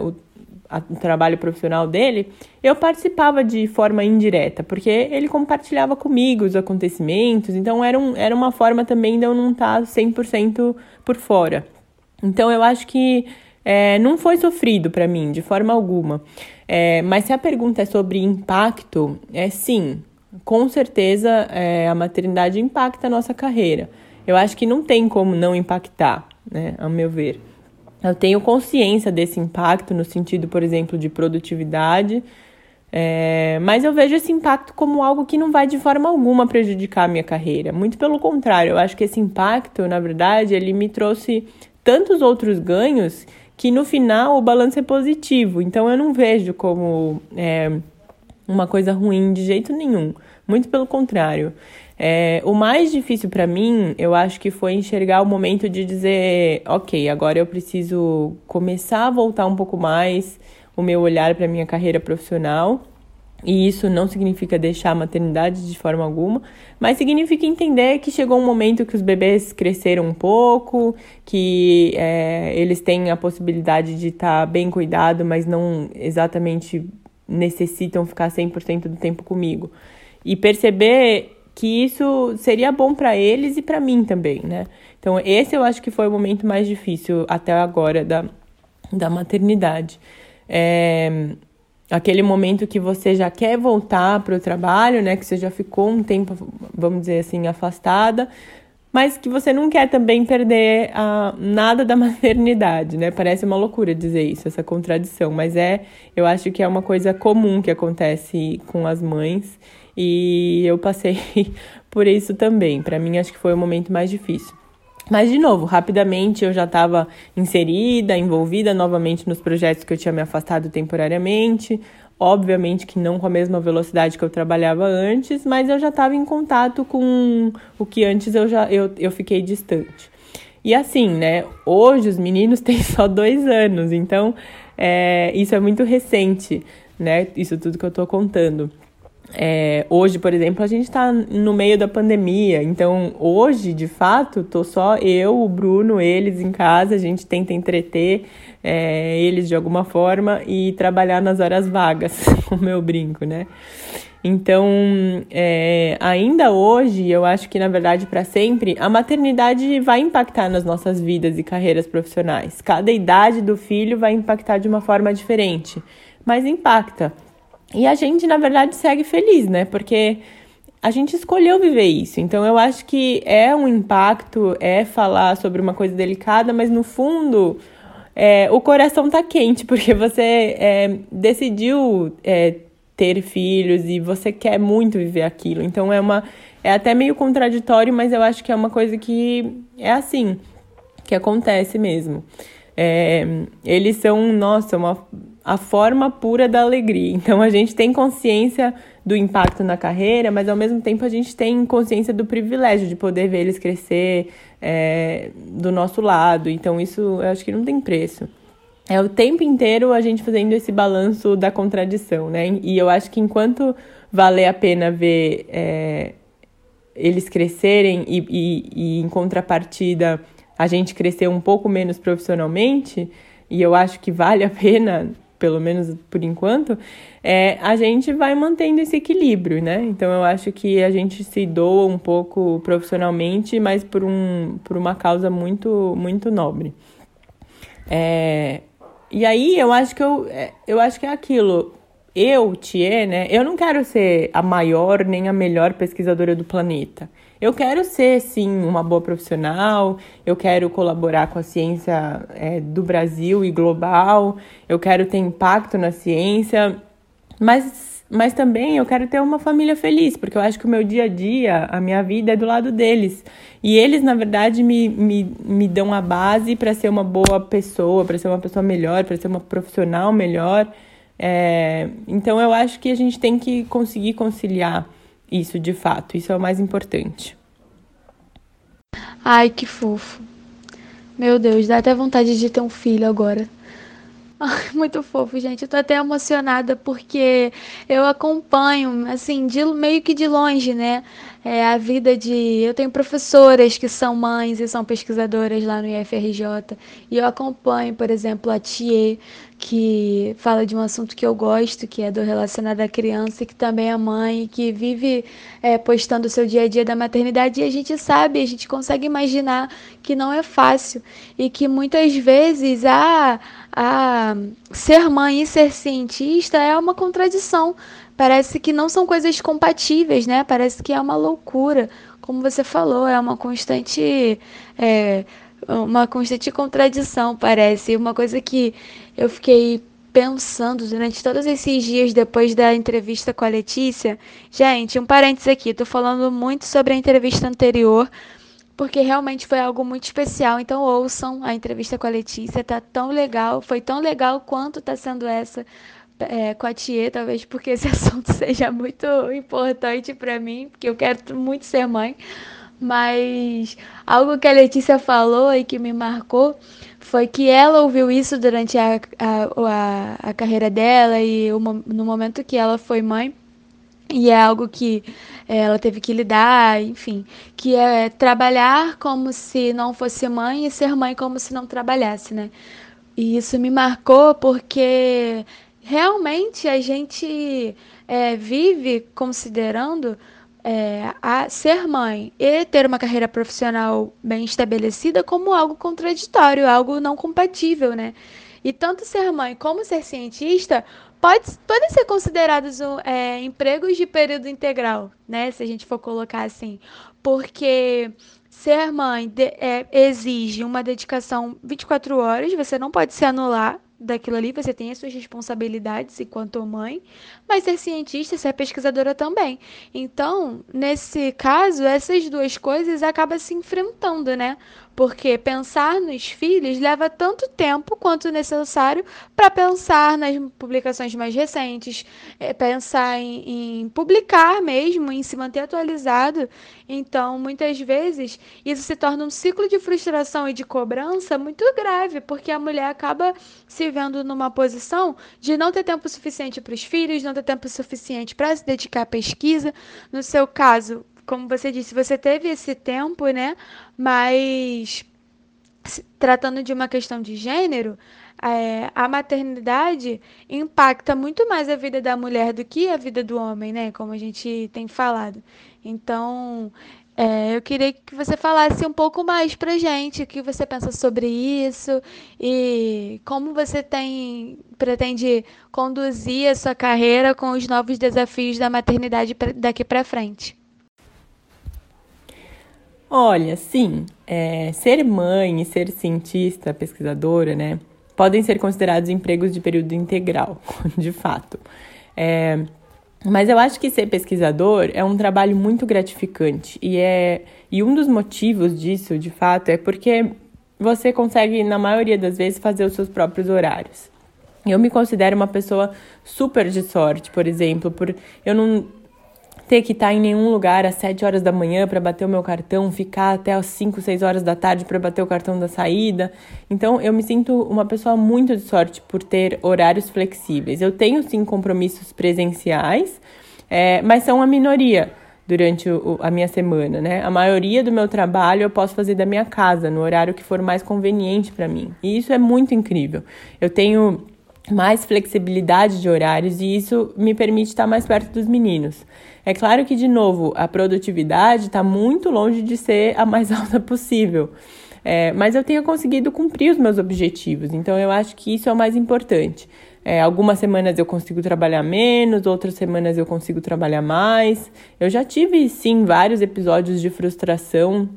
o trabalho profissional dele, eu participava de forma indireta, porque ele compartilhava comigo os acontecimentos, então era, um, era uma forma também de eu não estar 100% por fora. Então eu acho que é, não foi sofrido para mim, de forma alguma. É, mas se a pergunta é sobre impacto, é sim, com certeza é, a maternidade impacta a nossa carreira. Eu acho que não tem como não impactar, né, ao meu ver. Eu tenho consciência desse impacto no sentido, por exemplo, de produtividade, é, mas eu vejo esse impacto como algo que não vai de forma alguma prejudicar a minha carreira. Muito pelo contrário, eu acho que esse impacto, na verdade, ele me trouxe tantos outros ganhos que no final o balanço é positivo. Então eu não vejo como é, uma coisa ruim de jeito nenhum. Muito pelo contrário. É, o mais difícil para mim, eu acho que foi enxergar o momento de dizer, ok, agora eu preciso começar a voltar um pouco mais o meu olhar para minha carreira profissional. E isso não significa deixar a maternidade de forma alguma, mas significa entender que chegou um momento que os bebês cresceram um pouco, que é, eles têm a possibilidade de estar tá bem cuidado, mas não exatamente necessitam ficar 100% do tempo comigo. E perceber que isso seria bom para eles e para mim também, né? Então, esse eu acho que foi o momento mais difícil até agora da, da maternidade. É, aquele momento que você já quer voltar para o trabalho, né? Que você já ficou um tempo, vamos dizer assim, afastada, mas que você não quer também perder a, nada da maternidade, né? Parece uma loucura dizer isso, essa contradição, mas é, eu acho que é uma coisa comum que acontece com as mães e eu passei por isso também. Para mim, acho que foi o momento mais difícil. Mas, de novo, rapidamente eu já estava inserida, envolvida novamente nos projetos que eu tinha me afastado temporariamente. Obviamente que não com a mesma velocidade que eu trabalhava antes, mas eu já estava em contato com o que antes eu já eu, eu fiquei distante. E assim, né? Hoje os meninos têm só dois anos, então é, isso é muito recente, né? Isso tudo que eu estou contando. É, hoje, por exemplo, a gente está no meio da pandemia, então hoje, de fato, tô só eu, o Bruno, eles em casa, a gente tenta entreter é, eles de alguma forma e trabalhar nas horas vagas, o meu brinco, né? Então, é, ainda hoje, eu acho que na verdade para sempre, a maternidade vai impactar nas nossas vidas e carreiras profissionais. Cada idade do filho vai impactar de uma forma diferente, mas impacta. E a gente, na verdade, segue feliz, né? Porque a gente escolheu viver isso. Então eu acho que é um impacto, é falar sobre uma coisa delicada, mas no fundo é, o coração tá quente, porque você é, decidiu é, ter filhos e você quer muito viver aquilo. Então é uma. É até meio contraditório, mas eu acho que é uma coisa que é assim, que acontece mesmo. É, eles são, nossa, uma a forma pura da alegria. Então a gente tem consciência do impacto na carreira, mas ao mesmo tempo a gente tem consciência do privilégio de poder ver eles crescer é, do nosso lado. Então isso eu acho que não tem preço. É o tempo inteiro a gente fazendo esse balanço da contradição, né? E eu acho que enquanto valer a pena ver é, eles crescerem e, e, e em contrapartida a gente crescer um pouco menos profissionalmente, e eu acho que vale a pena pelo menos por enquanto, é, a gente vai mantendo esse equilíbrio, né? Então eu acho que a gente se doa um pouco profissionalmente, mas por, um, por uma causa muito, muito nobre. É, e aí eu acho que eu, é, eu acho que é aquilo. Eu, Thier, né? Eu não quero ser a maior nem a melhor pesquisadora do planeta. Eu quero ser, sim, uma boa profissional, eu quero colaborar com a ciência é, do Brasil e global, eu quero ter impacto na ciência, mas, mas também eu quero ter uma família feliz, porque eu acho que o meu dia a dia, a minha vida é do lado deles. E eles, na verdade, me, me, me dão a base para ser uma boa pessoa, para ser uma pessoa melhor, para ser uma profissional melhor. É, então eu acho que a gente tem que conseguir conciliar isso de fato. Isso é o mais importante. Ai, que fofo. Meu Deus, dá até vontade de ter um filho agora. muito fofo, gente. Eu tô até emocionada porque eu acompanho, assim, de, meio que de longe, né? É, a vida de. Eu tenho professoras que são mães e são pesquisadoras lá no IFRJ. E eu acompanho, por exemplo, a Thier, que fala de um assunto que eu gosto, que é do relacionado à criança, que também é mãe, que vive é, postando o seu dia a dia da maternidade. E a gente sabe, a gente consegue imaginar que não é fácil. E que muitas vezes a, a ser mãe e ser cientista é uma contradição parece que não são coisas compatíveis, né? Parece que é uma loucura. Como você falou, é uma constante. É, uma constante contradição, parece. Uma coisa que eu fiquei pensando durante todos esses dias depois da entrevista com a Letícia. Gente, um parênteses aqui, tô falando muito sobre a entrevista anterior, porque realmente foi algo muito especial. Então ouçam a entrevista com a Letícia, tá tão legal, foi tão legal quanto tá sendo essa é, com a Tia, talvez porque esse assunto seja muito importante para mim, porque eu quero muito ser mãe. Mas algo que a Letícia falou e que me marcou foi que ela ouviu isso durante a, a, a, a carreira dela e no momento que ela foi mãe. E é algo que é, ela teve que lidar, enfim, que é trabalhar como se não fosse mãe e ser mãe como se não trabalhasse, né? E isso me marcou porque realmente a gente é, vive considerando é, a ser mãe e ter uma carreira profissional bem estabelecida como algo contraditório, algo não compatível, né? E tanto ser mãe como ser cientista pode, podem ser considerados é, empregos de período integral, né? Se a gente for colocar assim. Porque ser mãe de, é, exige uma dedicação 24 horas, você não pode se anular daquilo ali, você tem as suas responsabilidades enquanto mãe, mas ser cientista, ser pesquisadora também. Então, nesse caso, essas duas coisas acabam se enfrentando, né? Porque pensar nos filhos leva tanto tempo quanto necessário para pensar nas publicações mais recentes, é, pensar em, em publicar mesmo, em se manter atualizado. Então, muitas vezes, isso se torna um ciclo de frustração e de cobrança muito grave, porque a mulher acaba se vendo numa posição de não ter tempo suficiente para os filhos, não ter tempo suficiente para se dedicar à pesquisa. No seu caso, como você disse, você teve esse tempo, né? Mas tratando de uma questão de gênero, é, a maternidade impacta muito mais a vida da mulher do que a vida do homem, né? Como a gente tem falado. Então, é, eu queria que você falasse um pouco mais pra gente o que você pensa sobre isso e como você tem pretende conduzir a sua carreira com os novos desafios da maternidade daqui para frente. Olha, sim, é, ser mãe e ser cientista, pesquisadora, né, podem ser considerados empregos de período integral, de fato. É, mas eu acho que ser pesquisador é um trabalho muito gratificante e é e um dos motivos disso, de fato, é porque você consegue na maioria das vezes fazer os seus próprios horários. Eu me considero uma pessoa super de sorte, por exemplo, por eu não ter que estar em nenhum lugar às 7 horas da manhã para bater o meu cartão, ficar até às 5, 6 horas da tarde para bater o cartão da saída. Então, eu me sinto uma pessoa muito de sorte por ter horários flexíveis. Eu tenho sim compromissos presenciais, é, mas são a minoria durante o, a minha semana, né? A maioria do meu trabalho eu posso fazer da minha casa, no horário que for mais conveniente para mim. E isso é muito incrível. Eu tenho mais flexibilidade de horários e isso me permite estar mais perto dos meninos. É claro que, de novo, a produtividade está muito longe de ser a mais alta possível, é, mas eu tenho conseguido cumprir os meus objetivos, então eu acho que isso é o mais importante. É, algumas semanas eu consigo trabalhar menos, outras semanas eu consigo trabalhar mais. Eu já tive, sim, vários episódios de frustração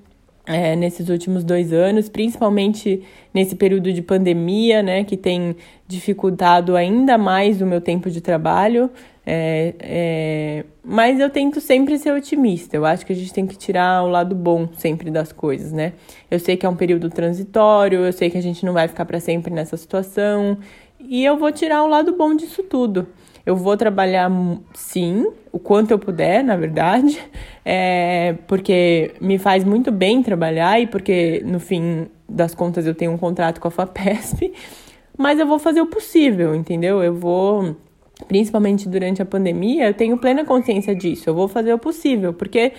é, nesses últimos dois anos, principalmente nesse período de pandemia, né, que tem dificultado ainda mais o meu tempo de trabalho. É, é, mas eu tento sempre ser otimista. Eu acho que a gente tem que tirar o lado bom sempre das coisas, né? Eu sei que é um período transitório, eu sei que a gente não vai ficar para sempre nessa situação, e eu vou tirar o lado bom disso tudo. Eu vou trabalhar sim, o quanto eu puder, na verdade, é, porque me faz muito bem trabalhar e porque, no fim das contas, eu tenho um contrato com a FAPESP. mas eu vou fazer o possível, entendeu? Eu vou, principalmente durante a pandemia, eu tenho plena consciência disso. Eu vou fazer o possível, porque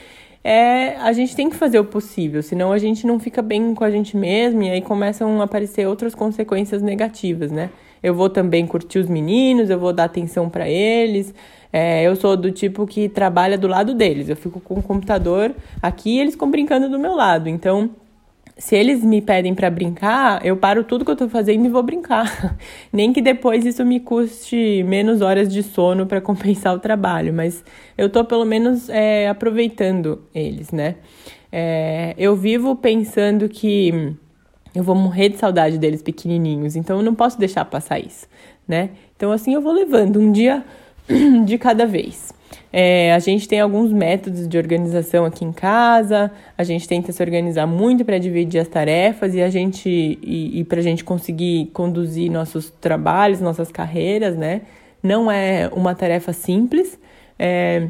é, a gente tem que fazer o possível, senão a gente não fica bem com a gente mesmo e aí começam a aparecer outras consequências negativas, né? Eu vou também curtir os meninos, eu vou dar atenção para eles. É, eu sou do tipo que trabalha do lado deles. Eu fico com o computador aqui e eles ficam brincando do meu lado. Então, se eles me pedem para brincar, eu paro tudo que eu tô fazendo e vou brincar. Nem que depois isso me custe menos horas de sono para compensar o trabalho, mas eu tô pelo menos é, aproveitando eles, né? É, eu vivo pensando que eu vou morrer de saudade deles pequenininhos, então eu não posso deixar passar isso, né? Então assim eu vou levando um dia de cada vez. É, a gente tem alguns métodos de organização aqui em casa, a gente tenta se organizar muito para dividir as tarefas e a gente e, e para a gente conseguir conduzir nossos trabalhos, nossas carreiras, né? Não é uma tarefa simples, é,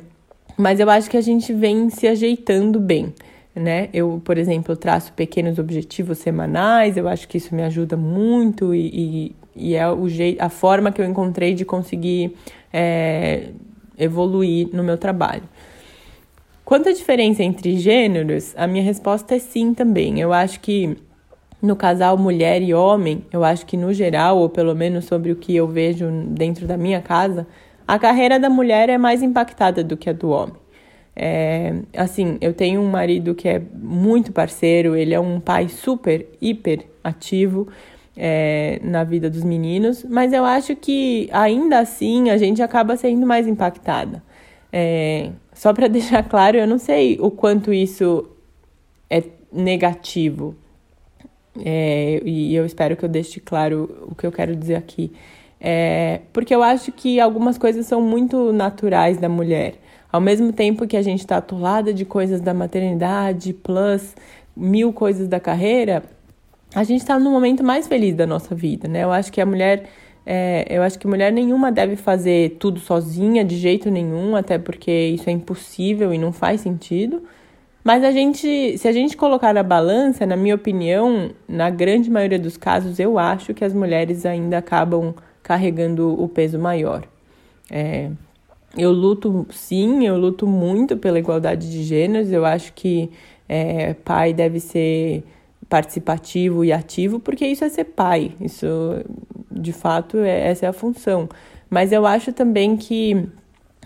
mas eu acho que a gente vem se ajeitando bem. Né? Eu, por exemplo, traço pequenos objetivos semanais, eu acho que isso me ajuda muito e, e, e é o jeito, a forma que eu encontrei de conseguir é, evoluir no meu trabalho. Quanto à diferença entre gêneros, a minha resposta é sim também. Eu acho que no casal mulher e homem, eu acho que no geral, ou pelo menos sobre o que eu vejo dentro da minha casa, a carreira da mulher é mais impactada do que a do homem. É, assim, eu tenho um marido que é muito parceiro, ele é um pai super, hiper ativo, é, na vida dos meninos, mas eu acho que ainda assim a gente acaba sendo mais impactada. É, só para deixar claro, eu não sei o quanto isso é negativo. É, e eu espero que eu deixe claro o que eu quero dizer aqui. É, porque eu acho que algumas coisas são muito naturais da mulher. Ao mesmo tempo que a gente está atolada de coisas da maternidade, plus mil coisas da carreira, a gente está no momento mais feliz da nossa vida, né? Eu acho que a mulher, é, eu acho que mulher nenhuma deve fazer tudo sozinha, de jeito nenhum, até porque isso é impossível e não faz sentido. Mas a gente, se a gente colocar na balança, na minha opinião, na grande maioria dos casos, eu acho que as mulheres ainda acabam carregando o peso maior. É, eu luto, sim, eu luto muito pela igualdade de gêneros. Eu acho que é, pai deve ser participativo e ativo, porque isso é ser pai, isso de fato é, essa é a função. Mas eu acho também que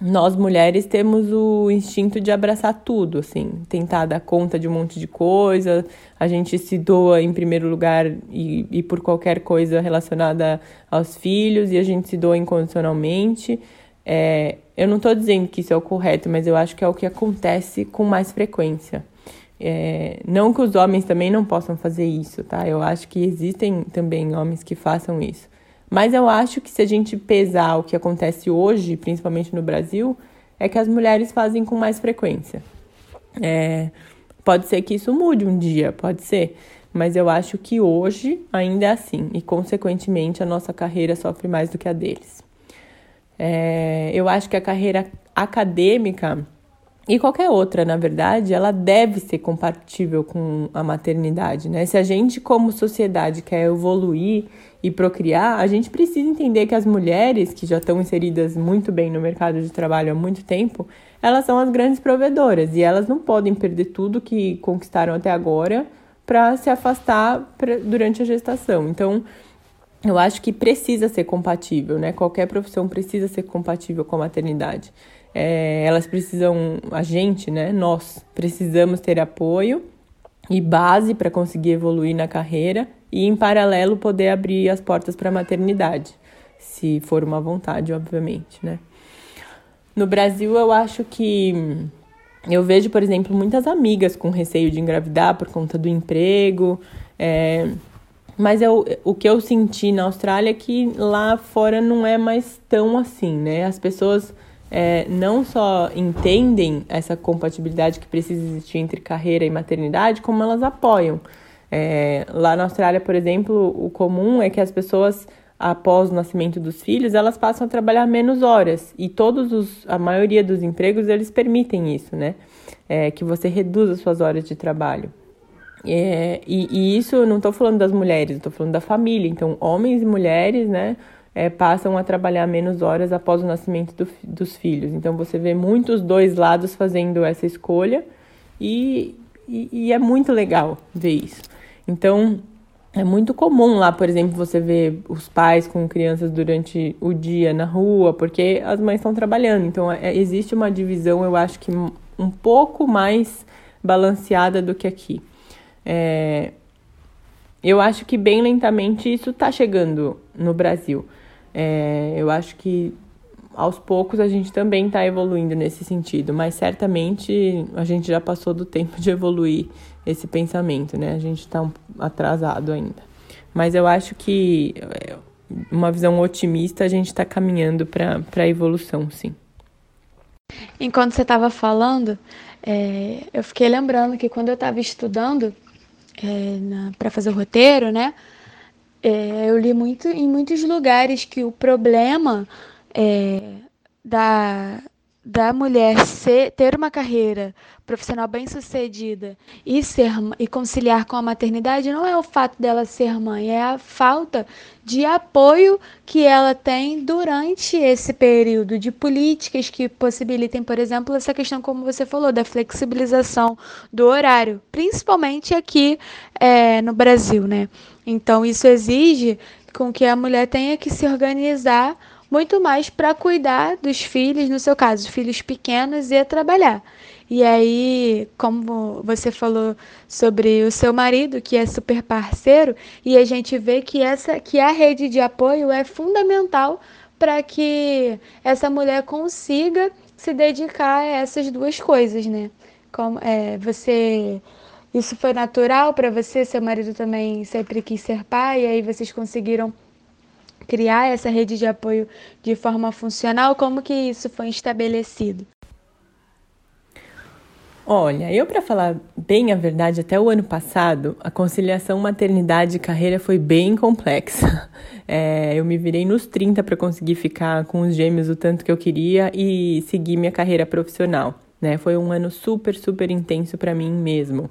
nós mulheres temos o instinto de abraçar tudo, assim, tentar dar conta de um monte de coisa, a gente se doa em primeiro lugar e, e por qualquer coisa relacionada aos filhos e a gente se doa incondicionalmente. É, eu não estou dizendo que isso é o correto, mas eu acho que é o que acontece com mais frequência. É, não que os homens também não possam fazer isso, tá? Eu acho que existem também homens que façam isso. Mas eu acho que se a gente pesar o que acontece hoje, principalmente no Brasil, é que as mulheres fazem com mais frequência. É, pode ser que isso mude um dia, pode ser. Mas eu acho que hoje ainda é assim. E, consequentemente, a nossa carreira sofre mais do que a deles. É, eu acho que a carreira acadêmica e qualquer outra, na verdade, ela deve ser compatível com a maternidade, né? Se a gente, como sociedade, quer evoluir e procriar, a gente precisa entender que as mulheres, que já estão inseridas muito bem no mercado de trabalho há muito tempo, elas são as grandes provedoras e elas não podem perder tudo que conquistaram até agora para se afastar pra, durante a gestação. Então, eu acho que precisa ser compatível, né? Qualquer profissão precisa ser compatível com a maternidade. É, elas precisam, a gente, né, nós precisamos ter apoio e base para conseguir evoluir na carreira e, em paralelo, poder abrir as portas para a maternidade, se for uma vontade, obviamente, né. No Brasil, eu acho que eu vejo, por exemplo, muitas amigas com receio de engravidar por conta do emprego, é, mas eu, o que eu senti na Austrália é que lá fora não é mais tão assim, né? As pessoas é, não só entendem essa compatibilidade que precisa existir entre carreira e maternidade, como elas apoiam. É, lá na Austrália, por exemplo, o comum é que as pessoas, após o nascimento dos filhos, elas passam a trabalhar menos horas. E todos os, a maioria dos empregos, eles permitem isso, né? É, que você reduza suas horas de trabalho. É, e, e, isso eu não estou falando das mulheres, estou falando da família. Então, homens e mulheres, né, é, passam a trabalhar menos horas após o nascimento do, dos filhos. Então, você vê muitos dois lados fazendo essa escolha e, e, e é muito legal ver isso. Então, é muito comum lá, por exemplo, você ver os pais com crianças durante o dia na rua, porque as mães estão trabalhando. Então, é, existe uma divisão, eu acho que um pouco mais balanceada do que aqui. É, eu acho que bem lentamente isso está chegando no Brasil. É, eu acho que aos poucos a gente também está evoluindo nesse sentido, mas certamente a gente já passou do tempo de evoluir esse pensamento, né? A gente está atrasado ainda. Mas eu acho que é, uma visão otimista a gente está caminhando para a evolução, sim. Enquanto você estava falando, é, eu fiquei lembrando que quando eu estava estudando é, para fazer o roteiro, né? É, eu li muito em muitos lugares que o problema é, da, da mulher ser, ter uma carreira profissional bem sucedida e ser e conciliar com a maternidade não é o fato dela ser mãe, é a falta de apoio que ela tem durante esse período de políticas que possibilitem, por exemplo, essa questão como você falou da flexibilização do horário, principalmente aqui é, no Brasil, né? Então isso exige com que a mulher tenha que se organizar muito mais para cuidar dos filhos, no seu caso, filhos pequenos, e trabalhar. E aí, como você falou sobre o seu marido, que é super parceiro, e a gente vê que essa que a rede de apoio é fundamental para que essa mulher consiga se dedicar a essas duas coisas, né? Como é, você isso foi natural para você? Seu marido também sempre quis ser pai, e aí vocês conseguiram criar essa rede de apoio de forma funcional? Como que isso foi estabelecido? Olha, eu para falar bem a verdade, até o ano passado, a conciliação maternidade e carreira foi bem complexa. É, eu me virei nos 30 para conseguir ficar com os gêmeos o tanto que eu queria e seguir minha carreira profissional. Né? Foi um ano super, super intenso para mim mesmo.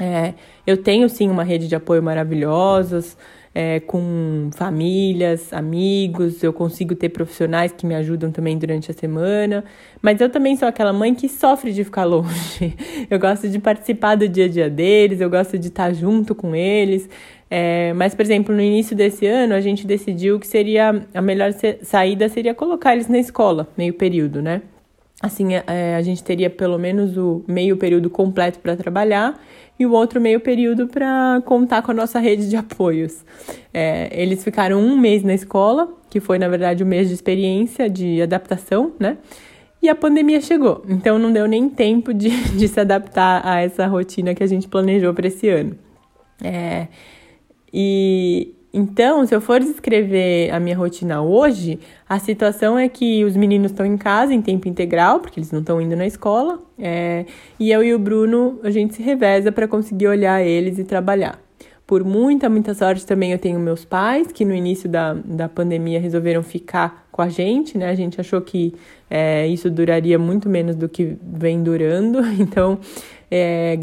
É, eu tenho sim uma rede de apoio maravilhosas, é, com famílias, amigos, eu consigo ter profissionais que me ajudam também durante a semana, mas eu também sou aquela mãe que sofre de ficar longe. Eu gosto de participar do dia a dia deles, eu gosto de estar junto com eles. É, mas, por exemplo, no início desse ano, a gente decidiu que seria a melhor saída seria colocar eles na escola, meio período, né? Assim, é, a gente teria pelo menos o meio período completo para trabalhar e o outro meio período para contar com a nossa rede de apoios. É, eles ficaram um mês na escola, que foi, na verdade, um mês de experiência, de adaptação, né? E a pandemia chegou, então não deu nem tempo de, de se adaptar a essa rotina que a gente planejou para esse ano. É, e então, se eu for descrever a minha rotina hoje, a situação é que os meninos estão em casa em tempo integral, porque eles não estão indo na escola, é, e eu e o Bruno, a gente se reveza para conseguir olhar eles e trabalhar. Por muita, muita sorte também eu tenho meus pais, que no início da, da pandemia resolveram ficar com a gente, né? A gente achou que é, isso duraria muito menos do que vem durando, então é,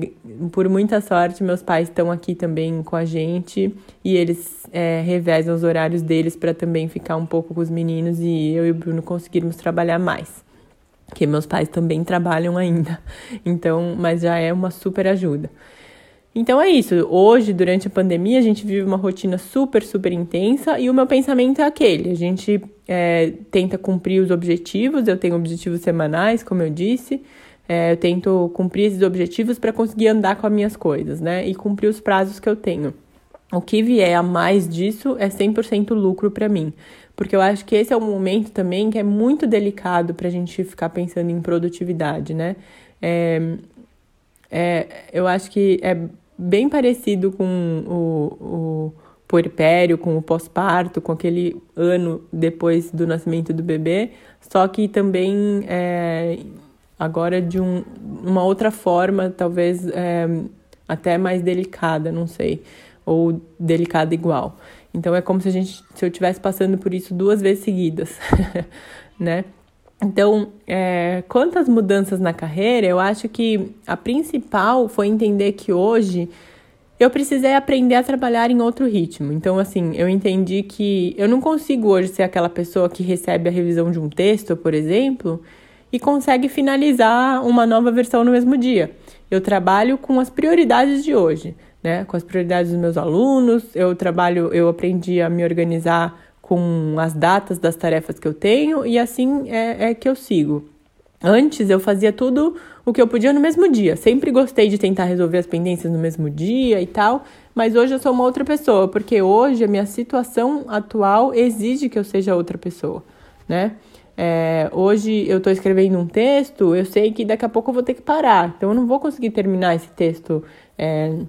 por muita sorte, meus pais estão aqui também com a gente e eles é, revezam os horários deles para também ficar um pouco com os meninos e eu e o Bruno conseguirmos trabalhar mais. Porque meus pais também trabalham ainda, então, mas já é uma super ajuda. Então é isso. Hoje, durante a pandemia, a gente vive uma rotina super, super intensa e o meu pensamento é aquele: a gente é, tenta cumprir os objetivos. Eu tenho objetivos semanais, como eu disse. É, eu tento cumprir esses objetivos para conseguir andar com as minhas coisas, né? E cumprir os prazos que eu tenho. O que vier a mais disso é 100% lucro para mim. Porque eu acho que esse é um momento também que é muito delicado para a gente ficar pensando em produtividade, né? É, é, eu acho que é bem parecido com o, o puerpério, com o pós-parto, com aquele ano depois do nascimento do bebê, só que também é, agora de um, uma outra forma, talvez é, até mais delicada, não sei, ou delicada igual. Então é como se a gente, se eu estivesse passando por isso duas vezes seguidas, né? Então, é, quantas mudanças na carreira, eu acho que a principal foi entender que hoje eu precisei aprender a trabalhar em outro ritmo. Então, assim, eu entendi que eu não consigo hoje ser aquela pessoa que recebe a revisão de um texto, por exemplo, e consegue finalizar uma nova versão no mesmo dia. Eu trabalho com as prioridades de hoje, né? Com as prioridades dos meus alunos. Eu trabalho, eu aprendi a me organizar com as datas das tarefas que eu tenho e assim é, é que eu sigo. Antes eu fazia tudo o que eu podia no mesmo dia. Sempre gostei de tentar resolver as pendências no mesmo dia e tal, mas hoje eu sou uma outra pessoa, porque hoje a minha situação atual exige que eu seja outra pessoa, né? É, hoje eu estou escrevendo um texto, eu sei que daqui a pouco eu vou ter que parar, então eu não vou conseguir terminar esse texto é,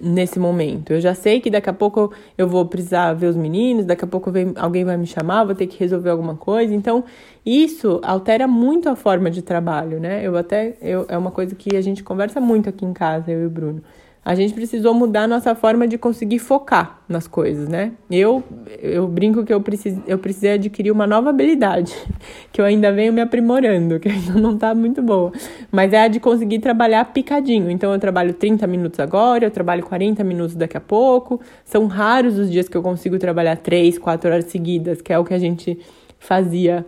nesse momento. Eu já sei que daqui a pouco eu vou precisar ver os meninos, daqui a pouco vem, alguém vai me chamar, vou ter que resolver alguma coisa. Então, isso altera muito a forma de trabalho, né? Eu até eu, é uma coisa que a gente conversa muito aqui em casa, eu e o Bruno a gente precisou mudar nossa forma de conseguir focar nas coisas, né? Eu, eu brinco que eu, precis, eu precisei adquirir uma nova habilidade, que eu ainda venho me aprimorando, que ainda não tá muito boa. Mas é a de conseguir trabalhar picadinho. Então eu trabalho 30 minutos agora, eu trabalho 40 minutos daqui a pouco. São raros os dias que eu consigo trabalhar 3, 4 horas seguidas, que é o que a gente fazia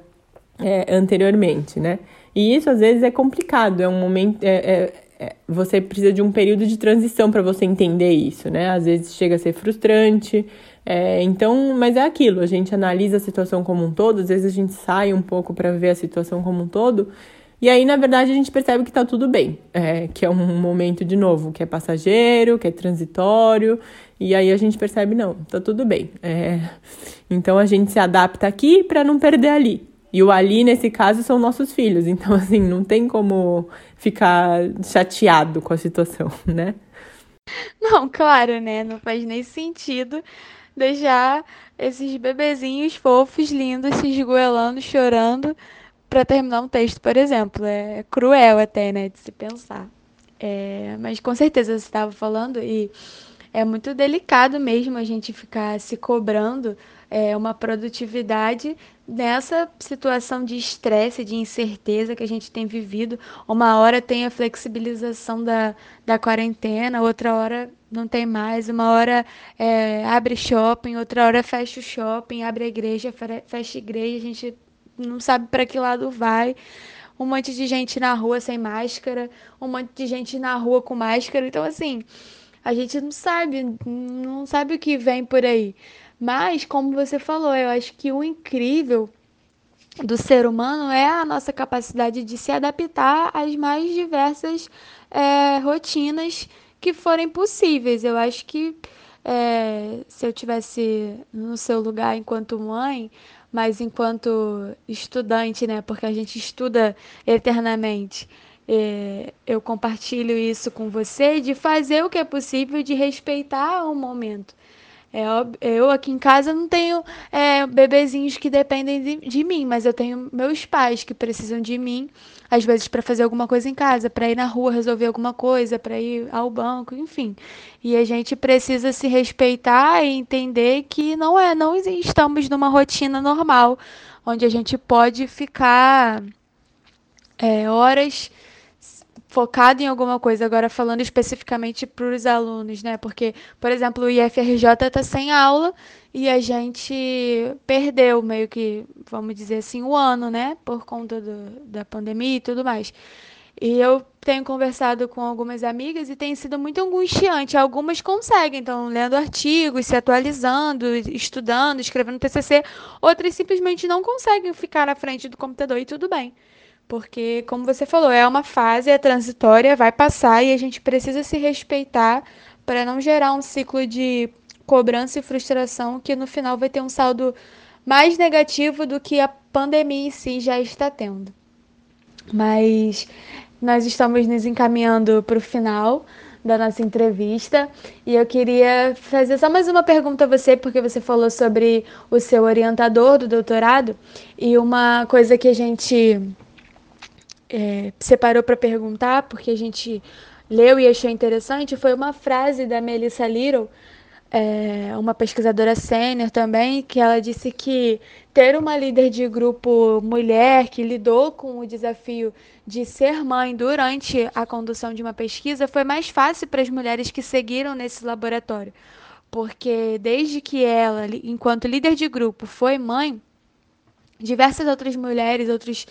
é, anteriormente, né? E isso às vezes é complicado, é um momento. É, é, você precisa de um período de transição para você entender isso, né? Às vezes chega a ser frustrante. É, então, mas é aquilo, a gente analisa a situação como um todo, às vezes a gente sai um pouco para ver a situação como um todo, e aí, na verdade, a gente percebe que está tudo bem, é, que é um momento de novo, que é passageiro, que é transitório, e aí a gente percebe, não, está tudo bem. É, então a gente se adapta aqui para não perder ali. E o ali, nesse caso, são nossos filhos. Então, assim, não tem como ficar chateado com a situação, né? Não, claro, né? Não faz nem sentido deixar esses bebezinhos fofos, lindos, se esgoelando, chorando para terminar um texto, por exemplo. É cruel até, né, de se pensar. É, mas com certeza você estava falando e é muito delicado mesmo a gente ficar se cobrando é, uma produtividade nessa situação de estresse, de incerteza que a gente tem vivido. Uma hora tem a flexibilização da, da quarentena, outra hora não tem mais, uma hora é, abre shopping, outra hora fecha o shopping, abre a igreja, fecha a igreja, a gente não sabe para que lado vai. Um monte de gente na rua sem máscara, um monte de gente na rua com máscara. Então, assim, a gente não sabe, não sabe o que vem por aí. Mas, como você falou, eu acho que o incrível do ser humano é a nossa capacidade de se adaptar às mais diversas é, rotinas que forem possíveis. Eu acho que é, se eu tivesse no seu lugar enquanto mãe, mas enquanto estudante, né? Porque a gente estuda eternamente. É, eu compartilho isso com você de fazer o que é possível, de respeitar o momento. É, eu aqui em casa não tenho é, bebezinhos que dependem de, de, mim, mas eu tenho meus pais que precisam de mim, às vezes para fazer alguma coisa em casa, para ir na rua resolver alguma coisa, para ir ao banco, enfim. E a gente precisa se respeitar e entender que não é, não estamos numa rotina normal, onde a gente pode ficar é, horas focado em alguma coisa, agora falando especificamente para os alunos, né? Porque, por exemplo, o IFRJ está sem aula e a gente perdeu meio que, vamos dizer assim, o ano, né? Por conta do, da pandemia e tudo mais. E eu tenho conversado com algumas amigas e tem sido muito angustiante. Algumas conseguem, então, lendo artigos, se atualizando, estudando, escrevendo TCC. Outras simplesmente não conseguem ficar na frente do computador e tudo bem. Porque, como você falou, é uma fase, é transitória, vai passar e a gente precisa se respeitar para não gerar um ciclo de cobrança e frustração que no final vai ter um saldo mais negativo do que a pandemia em si já está tendo. Mas nós estamos nos encaminhando para o final da nossa entrevista e eu queria fazer só mais uma pergunta a você, porque você falou sobre o seu orientador do doutorado e uma coisa que a gente é, separou para perguntar, porque a gente leu e achou interessante, foi uma frase da Melissa Little, é, uma pesquisadora sênior também, que ela disse que ter uma líder de grupo mulher que lidou com o desafio de ser mãe durante a condução de uma pesquisa foi mais fácil para as mulheres que seguiram nesse laboratório. Porque desde que ela, enquanto líder de grupo, foi mãe, diversas outras mulheres, outros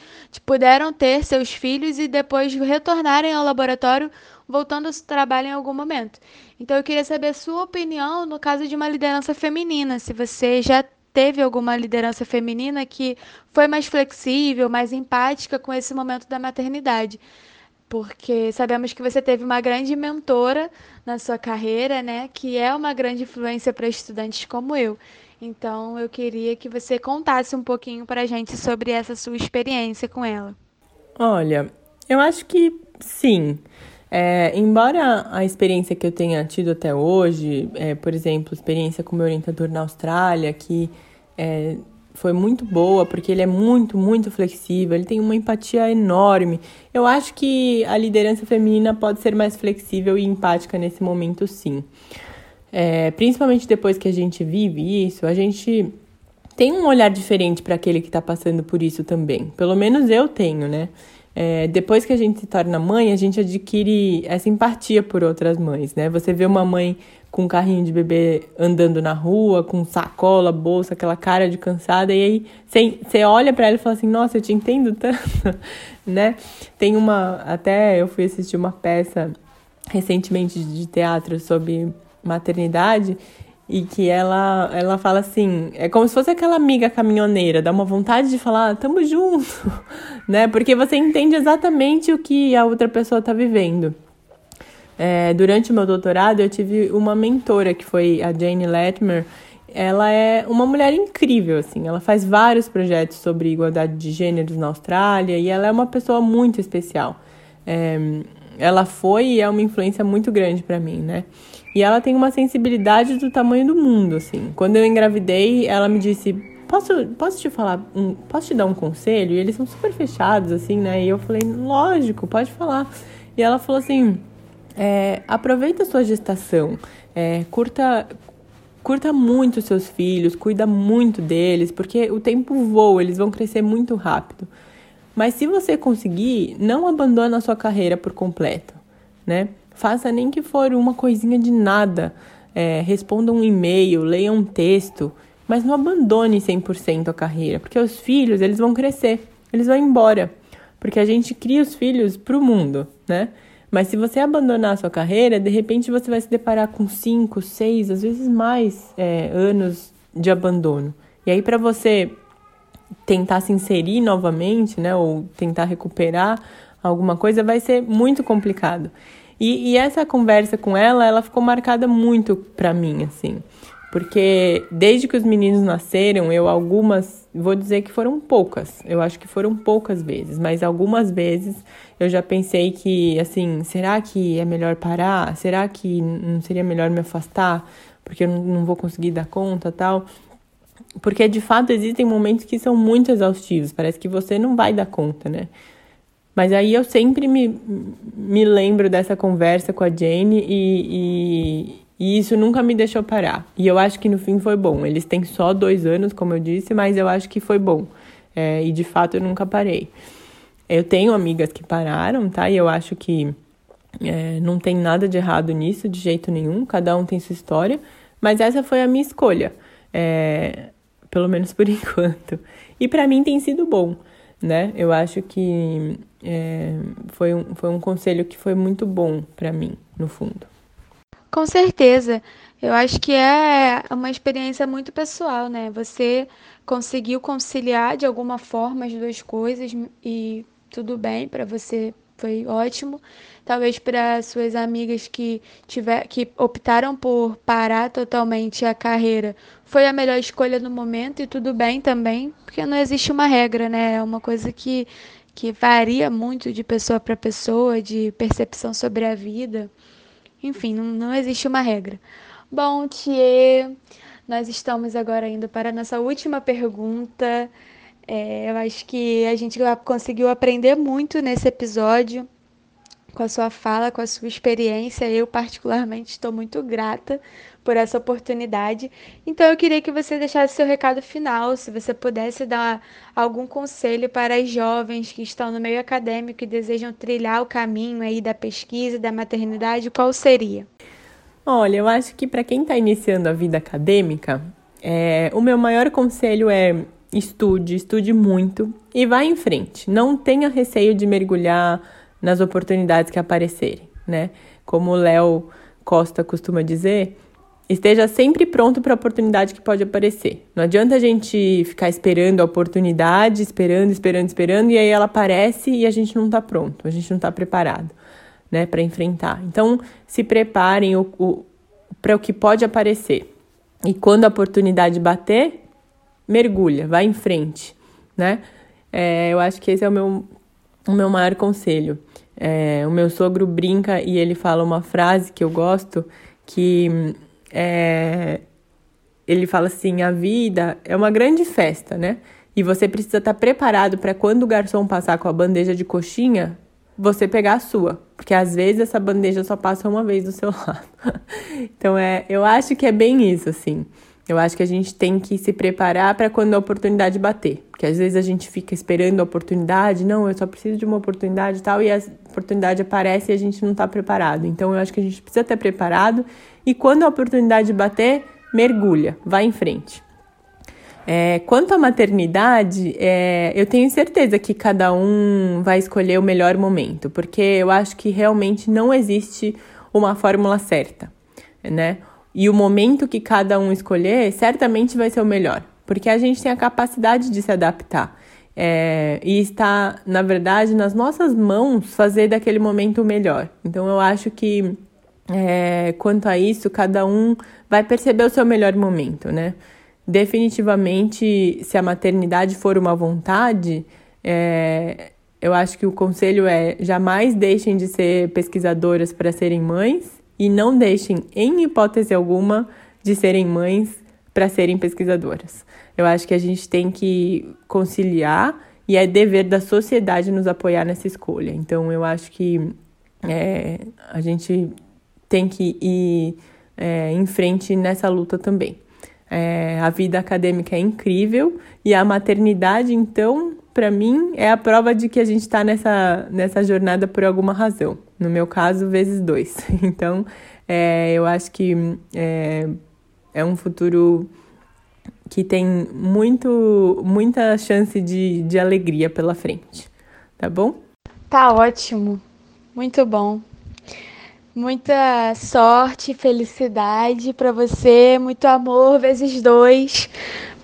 puderam ter seus filhos e depois retornarem ao laboratório voltando ao trabalho em algum momento. Então eu queria saber a sua opinião no caso de uma liderança feminina, se você já teve alguma liderança feminina que foi mais flexível, mais empática com esse momento da maternidade. Porque sabemos que você teve uma grande mentora na sua carreira, né, que é uma grande influência para estudantes como eu. Então, eu queria que você contasse um pouquinho para a gente sobre essa sua experiência com ela. Olha, eu acho que sim. É, embora a experiência que eu tenha tido até hoje, é, por exemplo, experiência com meu orientador na Austrália, que é, foi muito boa, porque ele é muito, muito flexível, ele tem uma empatia enorme. Eu acho que a liderança feminina pode ser mais flexível e empática nesse momento, sim. É, principalmente depois que a gente vive isso, a gente tem um olhar diferente para aquele que está passando por isso também. Pelo menos eu tenho, né? É, depois que a gente se torna mãe, a gente adquire essa empatia por outras mães, né? Você vê uma mãe com um carrinho de bebê andando na rua, com sacola, bolsa, aquela cara de cansada, e aí você olha para ela e fala assim: Nossa, eu te entendo tanto, né? Tem uma. Até eu fui assistir uma peça recentemente de teatro sobre maternidade e que ela ela fala assim, é como se fosse aquela amiga caminhoneira, dá uma vontade de falar, tamo junto, né? Porque você entende exatamente o que a outra pessoa está vivendo. É, durante o meu doutorado, eu tive uma mentora que foi a Jane Latimer. Ela é uma mulher incrível, assim. Ela faz vários projetos sobre igualdade de gêneros na Austrália e ela é uma pessoa muito especial. É, ela foi e é uma influência muito grande para mim, né? E ela tem uma sensibilidade do tamanho do mundo, assim. Quando eu engravidei, ela me disse: Posso, posso te falar, um, posso te dar um conselho? E eles são super fechados, assim, né? E eu falei: Lógico, pode falar. E ela falou assim: é, Aproveita a sua gestação, é, curta, curta muito seus filhos, cuida muito deles, porque o tempo voa, eles vão crescer muito rápido. Mas se você conseguir, não abandone a sua carreira por completo, né? Faça nem que for uma coisinha de nada. É, responda um e-mail, leia um texto, mas não abandone 100% a carreira, porque os filhos, eles vão crescer, eles vão embora, porque a gente cria os filhos para o mundo, né? Mas se você abandonar a sua carreira, de repente você vai se deparar com 5, 6, às vezes mais é, anos de abandono. E aí, para você tentar se inserir novamente, né, ou tentar recuperar alguma coisa, vai ser muito complicado. E, e essa conversa com ela, ela ficou marcada muito para mim, assim. Porque desde que os meninos nasceram, eu algumas, vou dizer que foram poucas, eu acho que foram poucas vezes, mas algumas vezes eu já pensei que, assim, será que é melhor parar? Será que não seria melhor me afastar? Porque eu não vou conseguir dar conta tal. Porque de fato existem momentos que são muito exaustivos, parece que você não vai dar conta, né? Mas aí eu sempre me, me lembro dessa conversa com a Jane e, e, e, isso nunca me deixou parar. E eu acho que no fim foi bom. Eles têm só dois anos, como eu disse, mas eu acho que foi bom. É, e de fato eu nunca parei. Eu tenho amigas que pararam, tá? E eu acho que é, não tem nada de errado nisso, de jeito nenhum. Cada um tem sua história. Mas essa foi a minha escolha. É, pelo menos por enquanto. E para mim tem sido bom né? Eu acho que é, foi, um, foi um conselho que foi muito bom para mim, no fundo. Com certeza. Eu acho que é uma experiência muito pessoal, né? Você conseguiu conciliar de alguma forma as duas coisas e tudo bem para você foi ótimo. Talvez para suas amigas que tiver que optaram por parar totalmente a carreira, foi a melhor escolha no momento e tudo bem também, porque não existe uma regra, né? É uma coisa que que varia muito de pessoa para pessoa, de percepção sobre a vida. Enfim, não, não existe uma regra. Bom, Thier, nós estamos agora indo para a nossa última pergunta. É, eu acho que a gente conseguiu aprender muito nesse episódio. com a sua fala, com a sua experiência. Eu, particularmente, estou muito grata por essa oportunidade. Então, eu queria que você deixasse seu recado final, se você pudesse dar algum conselho para as jovens que estão no meio acadêmico e desejam trilhar o caminho aí da pesquisa, da maternidade, qual seria? Olha, eu acho que para quem está iniciando a vida acadêmica, é, o meu maior conselho é estude, estude muito e vá em frente. Não tenha receio de mergulhar nas oportunidades que aparecerem, né? Como o Léo Costa costuma dizer, esteja sempre pronto para a oportunidade que pode aparecer. Não adianta a gente ficar esperando a oportunidade, esperando, esperando, esperando, e aí ela aparece e a gente não está pronto, a gente não está preparado, né, para enfrentar. Então, se preparem para o que pode aparecer. E quando a oportunidade bater, mergulha, vai em frente, né? É, eu acho que esse é o meu, o meu maior conselho. É, o meu sogro brinca e ele fala uma frase que eu gosto, que é, ele fala assim: a vida é uma grande festa, né? E você precisa estar preparado para quando o garçom passar com a bandeja de coxinha, você pegar a sua, porque às vezes essa bandeja só passa uma vez do seu lado. então é, eu acho que é bem isso assim. Eu acho que a gente tem que se preparar para quando a oportunidade bater. Porque às vezes a gente fica esperando a oportunidade, não, eu só preciso de uma oportunidade e tal, e a oportunidade aparece e a gente não está preparado. Então eu acho que a gente precisa estar preparado e quando a oportunidade bater, mergulha, vai em frente. É, quanto à maternidade, é, eu tenho certeza que cada um vai escolher o melhor momento, porque eu acho que realmente não existe uma fórmula certa, né? E o momento que cada um escolher certamente vai ser o melhor, porque a gente tem a capacidade de se adaptar. É, e está, na verdade, nas nossas mãos fazer daquele momento o melhor. Então, eu acho que, é, quanto a isso, cada um vai perceber o seu melhor momento, né? Definitivamente, se a maternidade for uma vontade, é, eu acho que o conselho é jamais deixem de ser pesquisadoras para serem mães e não deixem, em hipótese alguma, de serem mães para serem pesquisadoras. Eu acho que a gente tem que conciliar e é dever da sociedade nos apoiar nessa escolha. Então, eu acho que é, a gente tem que ir é, em frente nessa luta também. É, a vida acadêmica é incrível e a maternidade, então, para mim, é a prova de que a gente está nessa, nessa jornada por alguma razão. No meu caso, vezes dois. Então, é, eu acho que é, é um futuro que tem muito, muita chance de, de alegria pela frente. Tá bom? Tá ótimo. Muito bom. Muita sorte, felicidade para você, muito amor vezes dois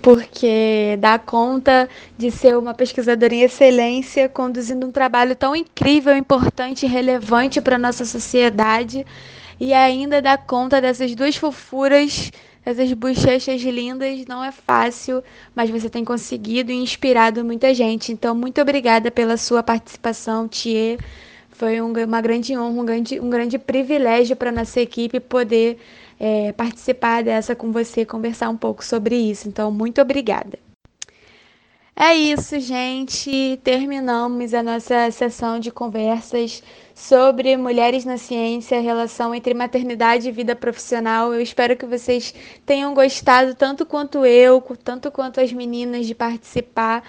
porque dá conta de ser uma pesquisadora em excelência, conduzindo um trabalho tão incrível, importante e relevante para a nossa sociedade, e ainda dá conta dessas duas fofuras, essas bochechas lindas. Não é fácil, mas você tem conseguido e inspirado muita gente. Então, muito obrigada pela sua participação, Thier. Foi um, uma grande honra, um grande, um grande privilégio para nossa equipe poder é, participar dessa com você, conversar um pouco sobre isso. Então, muito obrigada. É isso, gente. Terminamos a nossa sessão de conversas sobre mulheres na ciência, a relação entre maternidade e vida profissional. Eu espero que vocês tenham gostado tanto quanto eu, tanto quanto as meninas de participar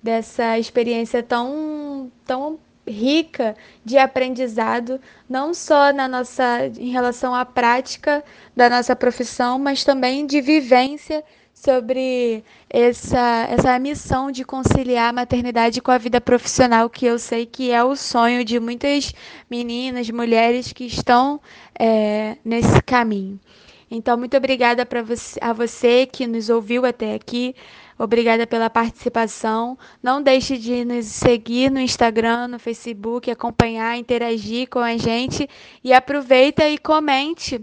dessa experiência tão tão rica de aprendizado, não só na nossa em relação à prática da nossa profissão, mas também de vivência sobre essa, essa missão de conciliar a maternidade com a vida profissional, que eu sei que é o sonho de muitas meninas, mulheres que estão é, nesse caminho. Então, muito obrigada você, a você que nos ouviu até aqui. Obrigada pela participação. Não deixe de nos seguir no Instagram, no Facebook, acompanhar, interagir com a gente e aproveita e comente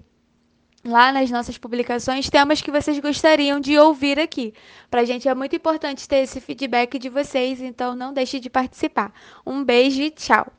lá nas nossas publicações temas que vocês gostariam de ouvir aqui. Para a gente é muito importante ter esse feedback de vocês, então não deixe de participar. Um beijo e tchau!